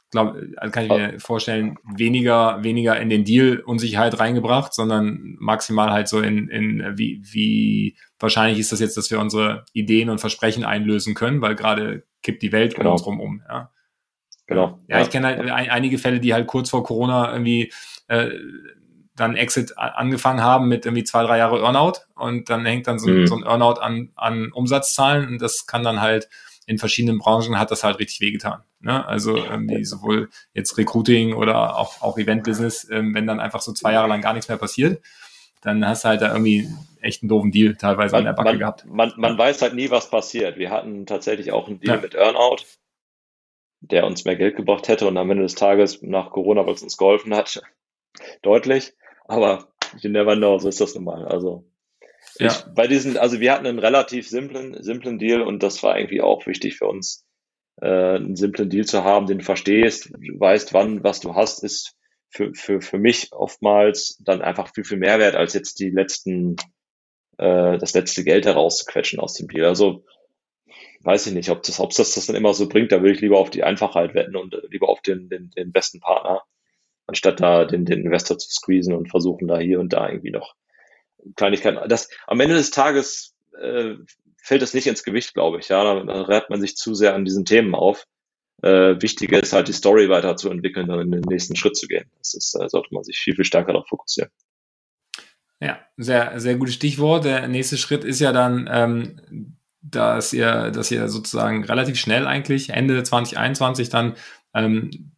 glaube, also kann ich mir vorstellen, weniger, weniger in den Deal Unsicherheit reingebracht, sondern maximal halt so in, in wie, wie wahrscheinlich ist das jetzt, dass wir unsere Ideen und Versprechen einlösen können, weil gerade kippt die Welt genau. um uns rum um. Ja. Genau. Ja, ja. ich kenne halt einige Fälle, die halt kurz vor Corona irgendwie äh, dann Exit angefangen haben mit irgendwie zwei, drei Jahre Earnout und dann hängt dann so, mhm. so ein Earnout an, an Umsatzzahlen und das kann dann halt in verschiedenen Branchen hat das halt richtig wehgetan. Ne? Also irgendwie sowohl jetzt Recruiting oder auch, auch Event-Business, ähm, wenn dann einfach so zwei Jahre lang gar nichts mehr passiert, dann hast du halt da irgendwie echt einen doofen Deal teilweise man, an der Backe man, gehabt. Man, man weiß halt nie, was passiert. Wir hatten tatsächlich auch einen Deal ja. mit Earnout, der uns mehr Geld gebracht hätte und am Ende des Tages nach Corona, weil es uns geholfen hat, <laughs> deutlich. Aber you never know, so ist das nun mal. Also ja. ich, bei diesen, also wir hatten einen relativ simplen, simplen Deal und das war irgendwie auch wichtig für uns, äh, einen simplen Deal zu haben, den du verstehst, du weißt, wann, was du hast, ist für, für, für mich oftmals dann einfach viel, viel mehr wert, als jetzt die letzten, äh, das letzte Geld herauszuquetschen aus dem Deal. Also weiß ich nicht, ob das, ob das das dann immer so bringt, da würde ich lieber auf die Einfachheit wetten und lieber auf den, den, den besten Partner anstatt da den, den Investor zu squeezen und versuchen da hier und da irgendwie noch Kleinigkeiten. Das, am Ende des Tages äh, fällt das nicht ins Gewicht, glaube ich. Ja, da, da reibt man sich zu sehr an diesen Themen auf. Äh, wichtiger ist halt die Story weiterzuentwickeln und in den nächsten Schritt zu gehen. Das ist, äh, sollte man sich viel, viel stärker darauf fokussieren. Ja, sehr, sehr gutes Stichwort. Der nächste Schritt ist ja dann, ähm, dass ihr, dass ihr sozusagen relativ schnell eigentlich Ende 2021 dann ähm,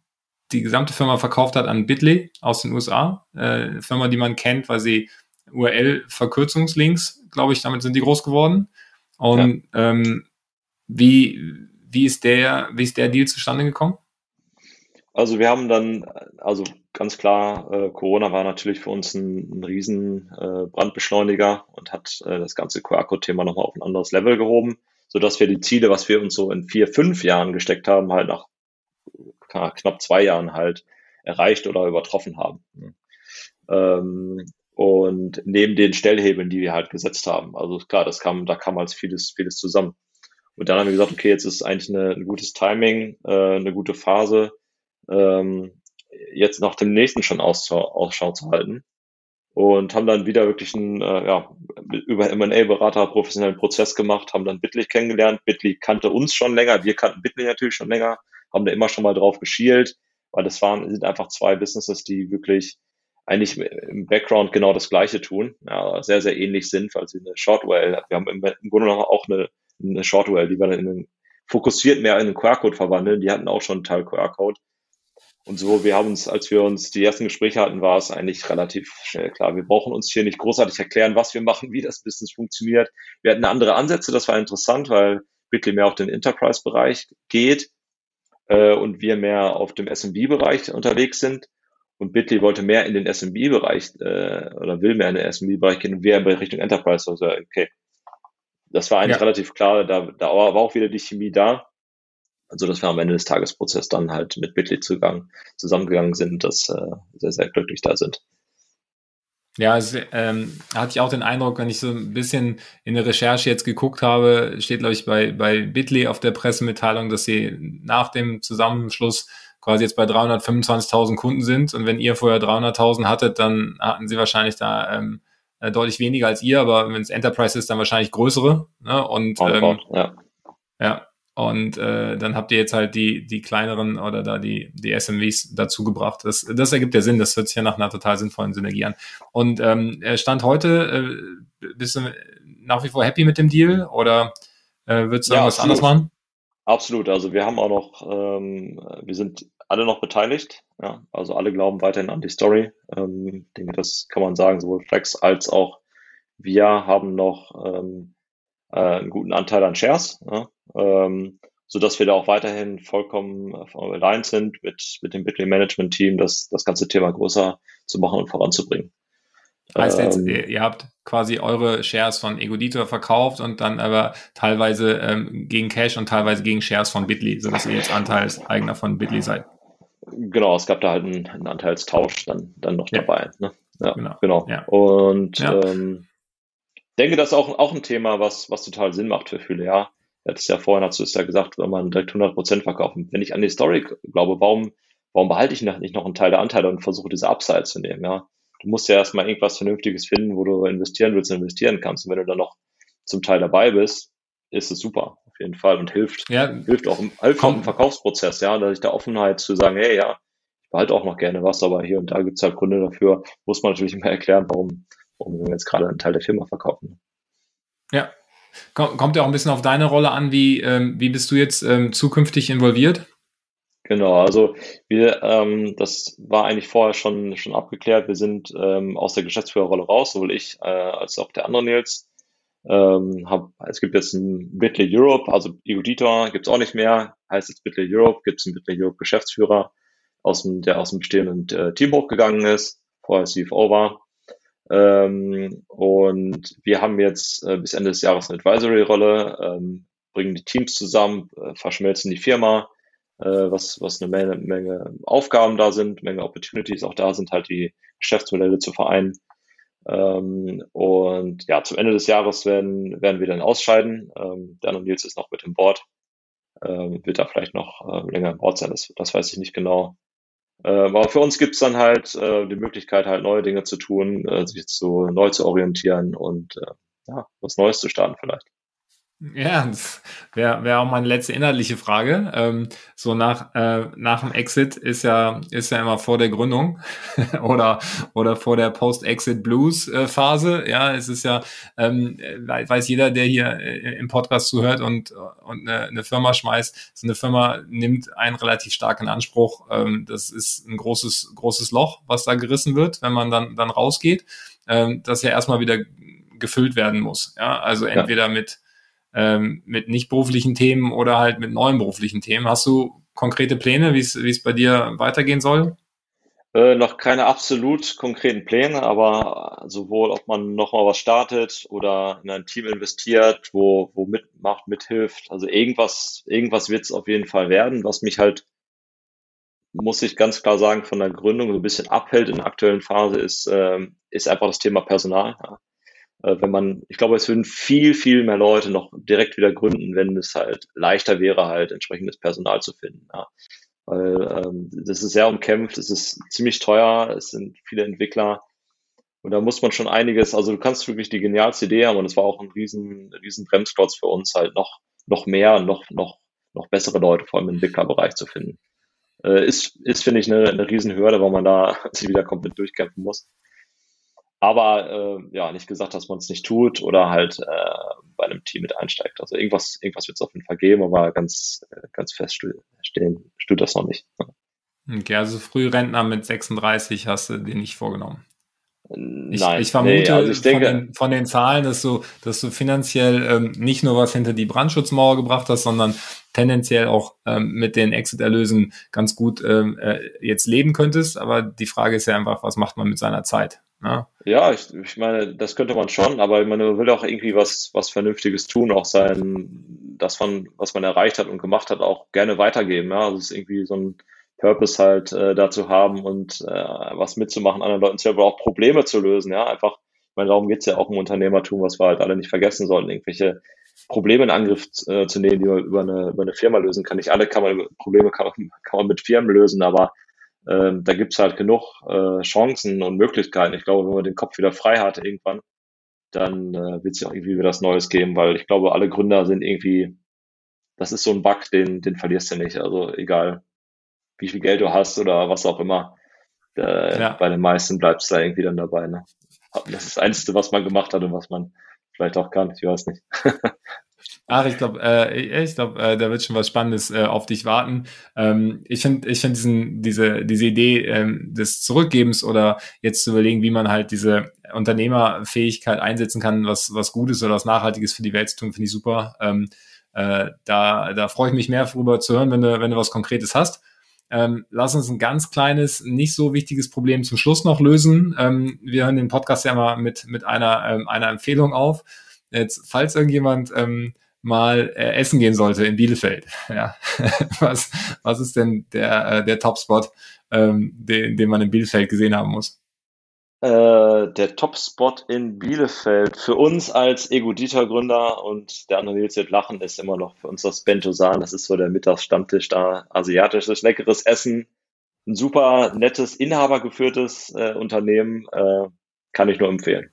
die gesamte Firma verkauft hat an Bitly aus den USA. Äh, Firma, die man kennt, weil sie URL-Verkürzungslinks, glaube ich, damit sind die groß geworden. Und ja. ähm, wie, wie, ist der, wie ist der Deal zustande gekommen? Also wir haben dann, also ganz klar, äh, Corona war natürlich für uns ein, ein riesen äh, Brandbeschleuniger und hat äh, das ganze QR-Code-Thema nochmal auf ein anderes Level gehoben, sodass wir die Ziele, was wir uns so in vier, fünf Jahren gesteckt haben, halt nach knapp zwei Jahren halt erreicht oder übertroffen haben. Ähm, und neben den Stellhebeln, die wir halt gesetzt haben. Also klar, das kam, da kam als vieles, vieles zusammen. Und dann haben wir gesagt, okay, jetzt ist eigentlich eine, ein gutes Timing, äh, eine gute Phase, ähm, jetzt nach dem nächsten schon Ausschau, zu halten. Und haben dann wieder wirklich einen, äh, ja, über M&A-Berater professionellen Prozess gemacht, haben dann Bitly kennengelernt. Bitly kannte uns schon länger, wir kannten Bitly natürlich schon länger, haben da immer schon mal drauf geschielt, weil das waren, sind einfach zwei Businesses, die wirklich eigentlich im Background genau das Gleiche tun, ja, sehr, sehr ähnlich sind, weil sie eine Shortwell, wir haben im, im Grunde genommen auch eine, eine Shortwell, die wir dann in einen, fokussiert mehr in einen QR-Code verwandeln, die hatten auch schon einen Teil QR-Code. Und so, wir haben uns, als wir uns die ersten Gespräche hatten, war es eigentlich relativ schnell klar. Wir brauchen uns hier nicht großartig erklären, was wir machen, wie das Business funktioniert. Wir hatten andere Ansätze, das war interessant, weil Bitly mehr auf den Enterprise-Bereich geht äh, und wir mehr auf dem SMB-Bereich unterwegs sind. Und Bitly wollte mehr in den SMB-Bereich äh, oder will mehr in den SMB-Bereich gehen und wir in Richtung Enterprise. Also, okay. Das war eigentlich ja. relativ klar, da, da war auch wieder die Chemie da. Also, dass wir am Ende des Tagesprozesses dann halt mit Bitly zugang, zusammengegangen sind, dass äh, sehr, sehr glücklich da sind. Ja, es, ähm, hatte ich auch den Eindruck, wenn ich so ein bisschen in der Recherche jetzt geguckt habe, steht, glaube ich, bei, bei Bitly auf der Pressemitteilung, dass sie nach dem Zusammenschluss quasi jetzt bei 325.000 Kunden sind. Und wenn ihr vorher 300.000 hattet, dann hatten sie wahrscheinlich da ähm, äh, deutlich weniger als ihr, aber wenn es Enterprise ist, dann wahrscheinlich größere. Ne? Und ähm, ja. ja, und äh, dann habt ihr jetzt halt die, die kleineren oder da die, die SMWs dazu gebracht. Das, das ergibt ja Sinn, das hört sich ja nach einer total sinnvollen Synergie an. Und ähm, Stand heute, äh, bist du nach wie vor happy mit dem Deal oder äh, würdest du ja, was anderes machen? Absolut, also wir haben auch noch, ähm, wir sind alle noch beteiligt, ja, also alle glauben weiterhin an die Story. Ähm, ich denke, das kann man sagen, sowohl Flex als auch wir haben noch ähm, äh, einen guten Anteil an Shares. Ja ähm, so dass wir da auch weiterhin vollkommen äh, aligned sind mit, mit dem Bitly Management Team, das, das ganze Thema größer zu machen und voranzubringen. Heißt jetzt, ähm, ihr, habt quasi eure Shares von Egoditor verkauft und dann aber teilweise ähm, gegen Cash und teilweise gegen Shares von Bitly, sodass ihr jetzt Anteilseigner von Bitly seid. Genau, es gab da halt einen, einen Anteilstausch dann, dann noch ja. dabei. Ne? Ja, genau. genau. Ja. Und. Ähm, denke, das ist auch, auch ein Thema, was, was total Sinn macht für viele, ja. Es ja vorhin, hast du es ja gesagt, wenn man direkt 100 Prozent verkaufen. Wenn ich an die Story glaube, warum, warum behalte ich nicht noch einen Teil der Anteile und versuche diese Upside zu nehmen, ja? Du musst ja erstmal irgendwas Vernünftiges finden, wo du investieren willst und investieren kannst. Und wenn du dann noch zum Teil dabei bist, ist es super, jeden Fall und hilft, ja, hilft auch, hilft auch im Verkaufsprozess, ja, dass ich da Offenheit zu sagen, hey, ja, ich behalte auch noch gerne was, aber hier und da gibt es halt Gründe dafür, muss man natürlich immer erklären, warum, warum wir jetzt gerade einen Teil der Firma verkaufen. Ja, Kommt ja auch ein bisschen auf deine Rolle an, wie, ähm, wie bist du jetzt ähm, zukünftig involviert? Genau, also wir, ähm, das war eigentlich vorher schon, schon abgeklärt. Wir sind ähm, aus der Geschäftsführerrolle raus, sowohl ich äh, als auch der andere Nils. Ähm, hab, es gibt jetzt ein Bitly Europe, also Eruditor gibt es auch nicht mehr, heißt jetzt Bitly Europe, gibt es einen Bitly Europe Geschäftsführer, aus dem, der aus dem bestehenden äh, Team hochgegangen ist, vorher CFO war. Ähm, und wir haben jetzt äh, bis Ende des Jahres eine Advisory-Rolle, ähm, bringen die Teams zusammen, äh, verschmelzen die Firma, äh, was, was eine Menge, Menge Aufgaben da sind, Menge Opportunities auch da sind, halt die Geschäftsmodelle zu vereinen. Ähm, und ja, zum Ende des Jahres werden, werden wir dann ausscheiden. Ähm, Dan und Nils ist noch mit im Board. Ähm, wird da vielleicht noch äh, länger im Board sein, das, das weiß ich nicht genau. Äh, aber für uns gibt's dann halt äh, die Möglichkeit, halt neue Dinge zu tun, äh, sich zu neu zu orientieren und äh, ja, was Neues zu starten vielleicht. Ja, das wäre wär auch meine letzte inhaltliche Frage. Ähm, so nach, äh, nach dem Exit ist ja, ist ja immer vor der Gründung <laughs> oder, oder vor der Post-Exit-Blues-Phase. Ja, es ist ja, ähm, weiß jeder, der hier äh, im Podcast zuhört und, und eine, eine Firma schmeißt, so eine Firma nimmt einen relativ stark in Anspruch. Ähm, das ist ein großes, großes Loch, was da gerissen wird, wenn man dann, dann rausgeht, ähm, das ja erstmal wieder gefüllt werden muss. Ja, also entweder ja. mit ähm, mit nicht beruflichen Themen oder halt mit neuen beruflichen Themen. Hast du konkrete Pläne, wie es bei dir weitergehen soll? Äh, noch keine absolut konkreten Pläne, aber sowohl, ob man nochmal was startet oder in ein Team investiert, wo, wo mitmacht, mithilft. Also irgendwas, irgendwas wird es auf jeden Fall werden, was mich halt, muss ich ganz klar sagen, von der Gründung so ein bisschen abhält in der aktuellen Phase, ist, äh, ist einfach das Thema Personal. Ja. Äh, wenn man, ich glaube, es würden viel, viel mehr Leute noch direkt wieder gründen, wenn es halt leichter wäre, halt entsprechendes Personal zu finden. Ja. Weil ähm, das ist sehr umkämpft, es ist ziemlich teuer, es sind viele Entwickler und da muss man schon einiges, also du kannst wirklich die genialste Idee haben und es war auch ein riesen, riesen Bremsklotz für uns, halt noch, noch mehr, noch, noch, noch bessere Leute, vor allem im Entwicklerbereich zu finden. Äh, ist, ist finde ich, eine, eine Riesenhürde, weil man da <laughs> sich wieder komplett durchkämpfen muss. Aber äh, ja, nicht gesagt, dass man es nicht tut oder halt äh, bei einem Team mit einsteigt. Also irgendwas, irgendwas wird es auf jeden Fall geben, aber ganz, äh, ganz fest stehen steht das noch nicht. Okay, also Frührentner mit 36 hast du dir nicht vorgenommen. Ich, Nein, ich vermute nee, also ich denke, von, den, von, den, Zahlen, dass du, dass du finanziell ähm, nicht nur was hinter die Brandschutzmauer gebracht hast, sondern tendenziell auch ähm, mit den Exit-Erlösen ganz gut ähm, äh, jetzt leben könntest. Aber die Frage ist ja einfach, was macht man mit seiner Zeit? Ne? Ja, ich, ich meine, das könnte man schon, aber man will auch irgendwie was, was Vernünftiges tun, auch sein, das man, was man erreicht hat und gemacht hat, auch gerne weitergeben. Ja, also es ist irgendwie so ein Purpose halt äh, dazu haben und äh, was mitzumachen, anderen Leuten zu aber auch Probleme zu lösen. Ja, einfach, ich meine, darum geht's ja auch im Unternehmertum, was wir halt alle nicht vergessen sollten, irgendwelche Probleme in Angriff äh, zu nehmen, die man über eine, über eine Firma lösen kann. Nicht alle kann man, Probleme kann kann man mit Firmen lösen, aber ähm, da gibt's halt genug äh, Chancen und Möglichkeiten. Ich glaube, wenn man den Kopf wieder frei hat irgendwann, dann äh, wird es ja auch irgendwie wieder was Neues geben, weil ich glaube, alle Gründer sind irgendwie, das ist so ein Bug, den, den verlierst du nicht. Also egal, wie viel Geld du hast oder was auch immer, äh, ja. bei den meisten bleibst du da irgendwie dann dabei. Ne? Das ist das Einzige, was man gemacht hat und was man vielleicht auch kann, ich weiß nicht. <laughs> Ach, ich glaube, äh, ich glaube, äh, da wird schon was Spannendes äh, auf dich warten. Ähm, ich finde, ich finde diesen, diese, diese Idee ähm, des Zurückgebens oder jetzt zu überlegen, wie man halt diese Unternehmerfähigkeit einsetzen kann, was was Gutes oder was Nachhaltiges für die Welt zu tun, finde ich super. Ähm, äh, da, da freue ich mich mehr darüber zu hören, wenn du, wenn du was Konkretes hast. Ähm, lass uns ein ganz kleines, nicht so wichtiges Problem zum Schluss noch lösen. Ähm, wir hören den Podcast ja mal mit, mit einer, ähm, einer Empfehlung auf. Jetzt, falls irgendjemand ähm, mal äh, essen gehen sollte in Bielefeld. <laughs> Ja. was, was ist denn der, äh, der Top-Spot, ähm, den, den man in Bielefeld gesehen haben muss? Äh, der Top-Spot in Bielefeld für uns als Ego-Dieter-Gründer und der andere Nils wird lachen, ist immer noch für uns das Bentosan. Das ist so der Mittagsstammtisch da. Asiatisches, leckeres Essen. Ein super nettes, inhabergeführtes äh, Unternehmen. Äh, kann ich nur empfehlen.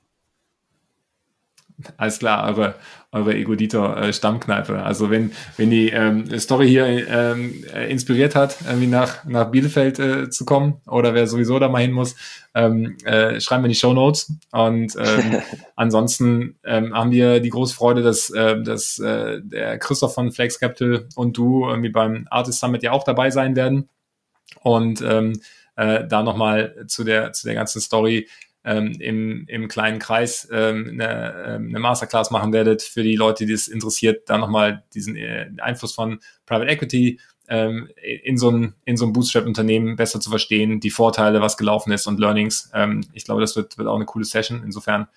Alles klar, eure, eure Egoditor-Stammkneipe. Äh, also wenn, wenn die ähm, Story hier ähm, äh, inspiriert hat, irgendwie nach, nach Bielefeld äh, zu kommen oder wer sowieso da mal hin muss, ähm, äh, schreiben wir in die Show Notes. Und ähm, <laughs> ansonsten ähm, haben wir die große Freude, dass, äh, dass äh, der Christoph von Flex Capital und du irgendwie beim Artist Summit ja auch dabei sein werden. Und ähm, äh, da nochmal zu der, zu der ganzen Story ähm, im, im kleinen Kreis ähm, eine, ähm, eine Masterclass machen werdet für die Leute, die es interessiert, da nochmal diesen äh, Einfluss von Private Equity ähm, in so ein, in so ein Bootstrap-Unternehmen besser zu verstehen, die Vorteile, was gelaufen ist und Learnings. Ähm, ich glaube, das wird, wird auch eine coole Session. Insofern,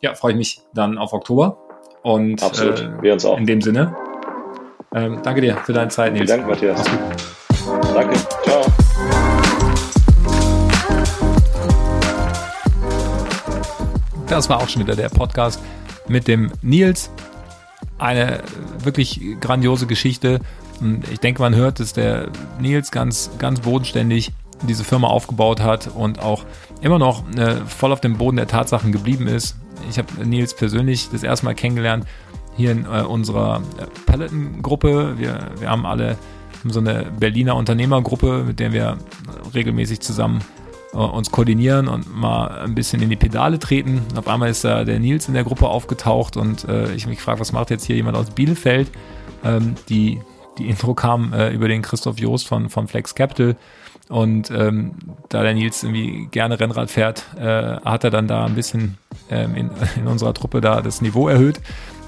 ja, freue ich mich dann auf Oktober. Und Absolut. Äh, wir uns auch. in dem Sinne, ähm, danke dir für deine Zeit, Nils. Vielen Dank, Matthias. Danke. Ciao. Das war auch schon wieder der Podcast mit dem Nils. Eine wirklich grandiose Geschichte. Ich denke, man hört, dass der Nils ganz, ganz bodenständig diese Firma aufgebaut hat und auch immer noch äh, voll auf dem Boden der Tatsachen geblieben ist. Ich habe Nils persönlich das erste Mal kennengelernt hier in äh, unserer äh, Peloton-Gruppe. Wir, wir haben alle so eine Berliner Unternehmergruppe, mit der wir regelmäßig zusammen uns koordinieren und mal ein bisschen in die Pedale treten. Auf einmal ist da der Nils in der Gruppe aufgetaucht und äh, ich mich gefragt, was macht jetzt hier jemand aus Bielefeld? Ähm, die, die Intro kam äh, über den Christoph Joost von, von Flex Capital. Und ähm, da der Nils irgendwie gerne Rennrad fährt, äh, hat er dann da ein bisschen ähm, in, <laughs> in unserer Truppe da das Niveau erhöht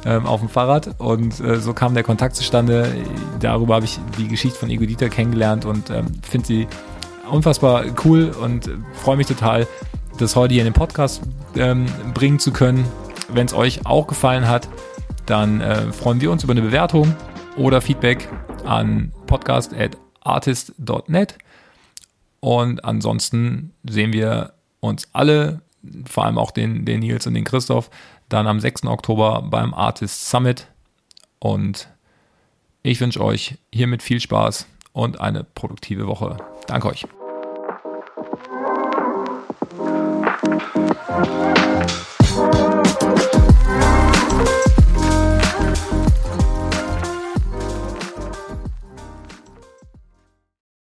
ähm, auf dem Fahrrad. Und äh, so kam der Kontakt zustande. Darüber habe ich die Geschichte von Ego Dieter kennengelernt und ähm, finde sie unfassbar cool und freue mich total, das heute hier in den Podcast ähm, bringen zu können. Wenn es euch auch gefallen hat, dann äh, freuen wir uns über eine Bewertung oder Feedback an podcast.artist.net. Und ansonsten sehen wir uns alle, vor allem auch den, den Nils und den Christoph, dann am 6. Oktober beim Artist Summit. Und ich wünsche euch hiermit viel Spaß und eine produktive Woche. Danke euch.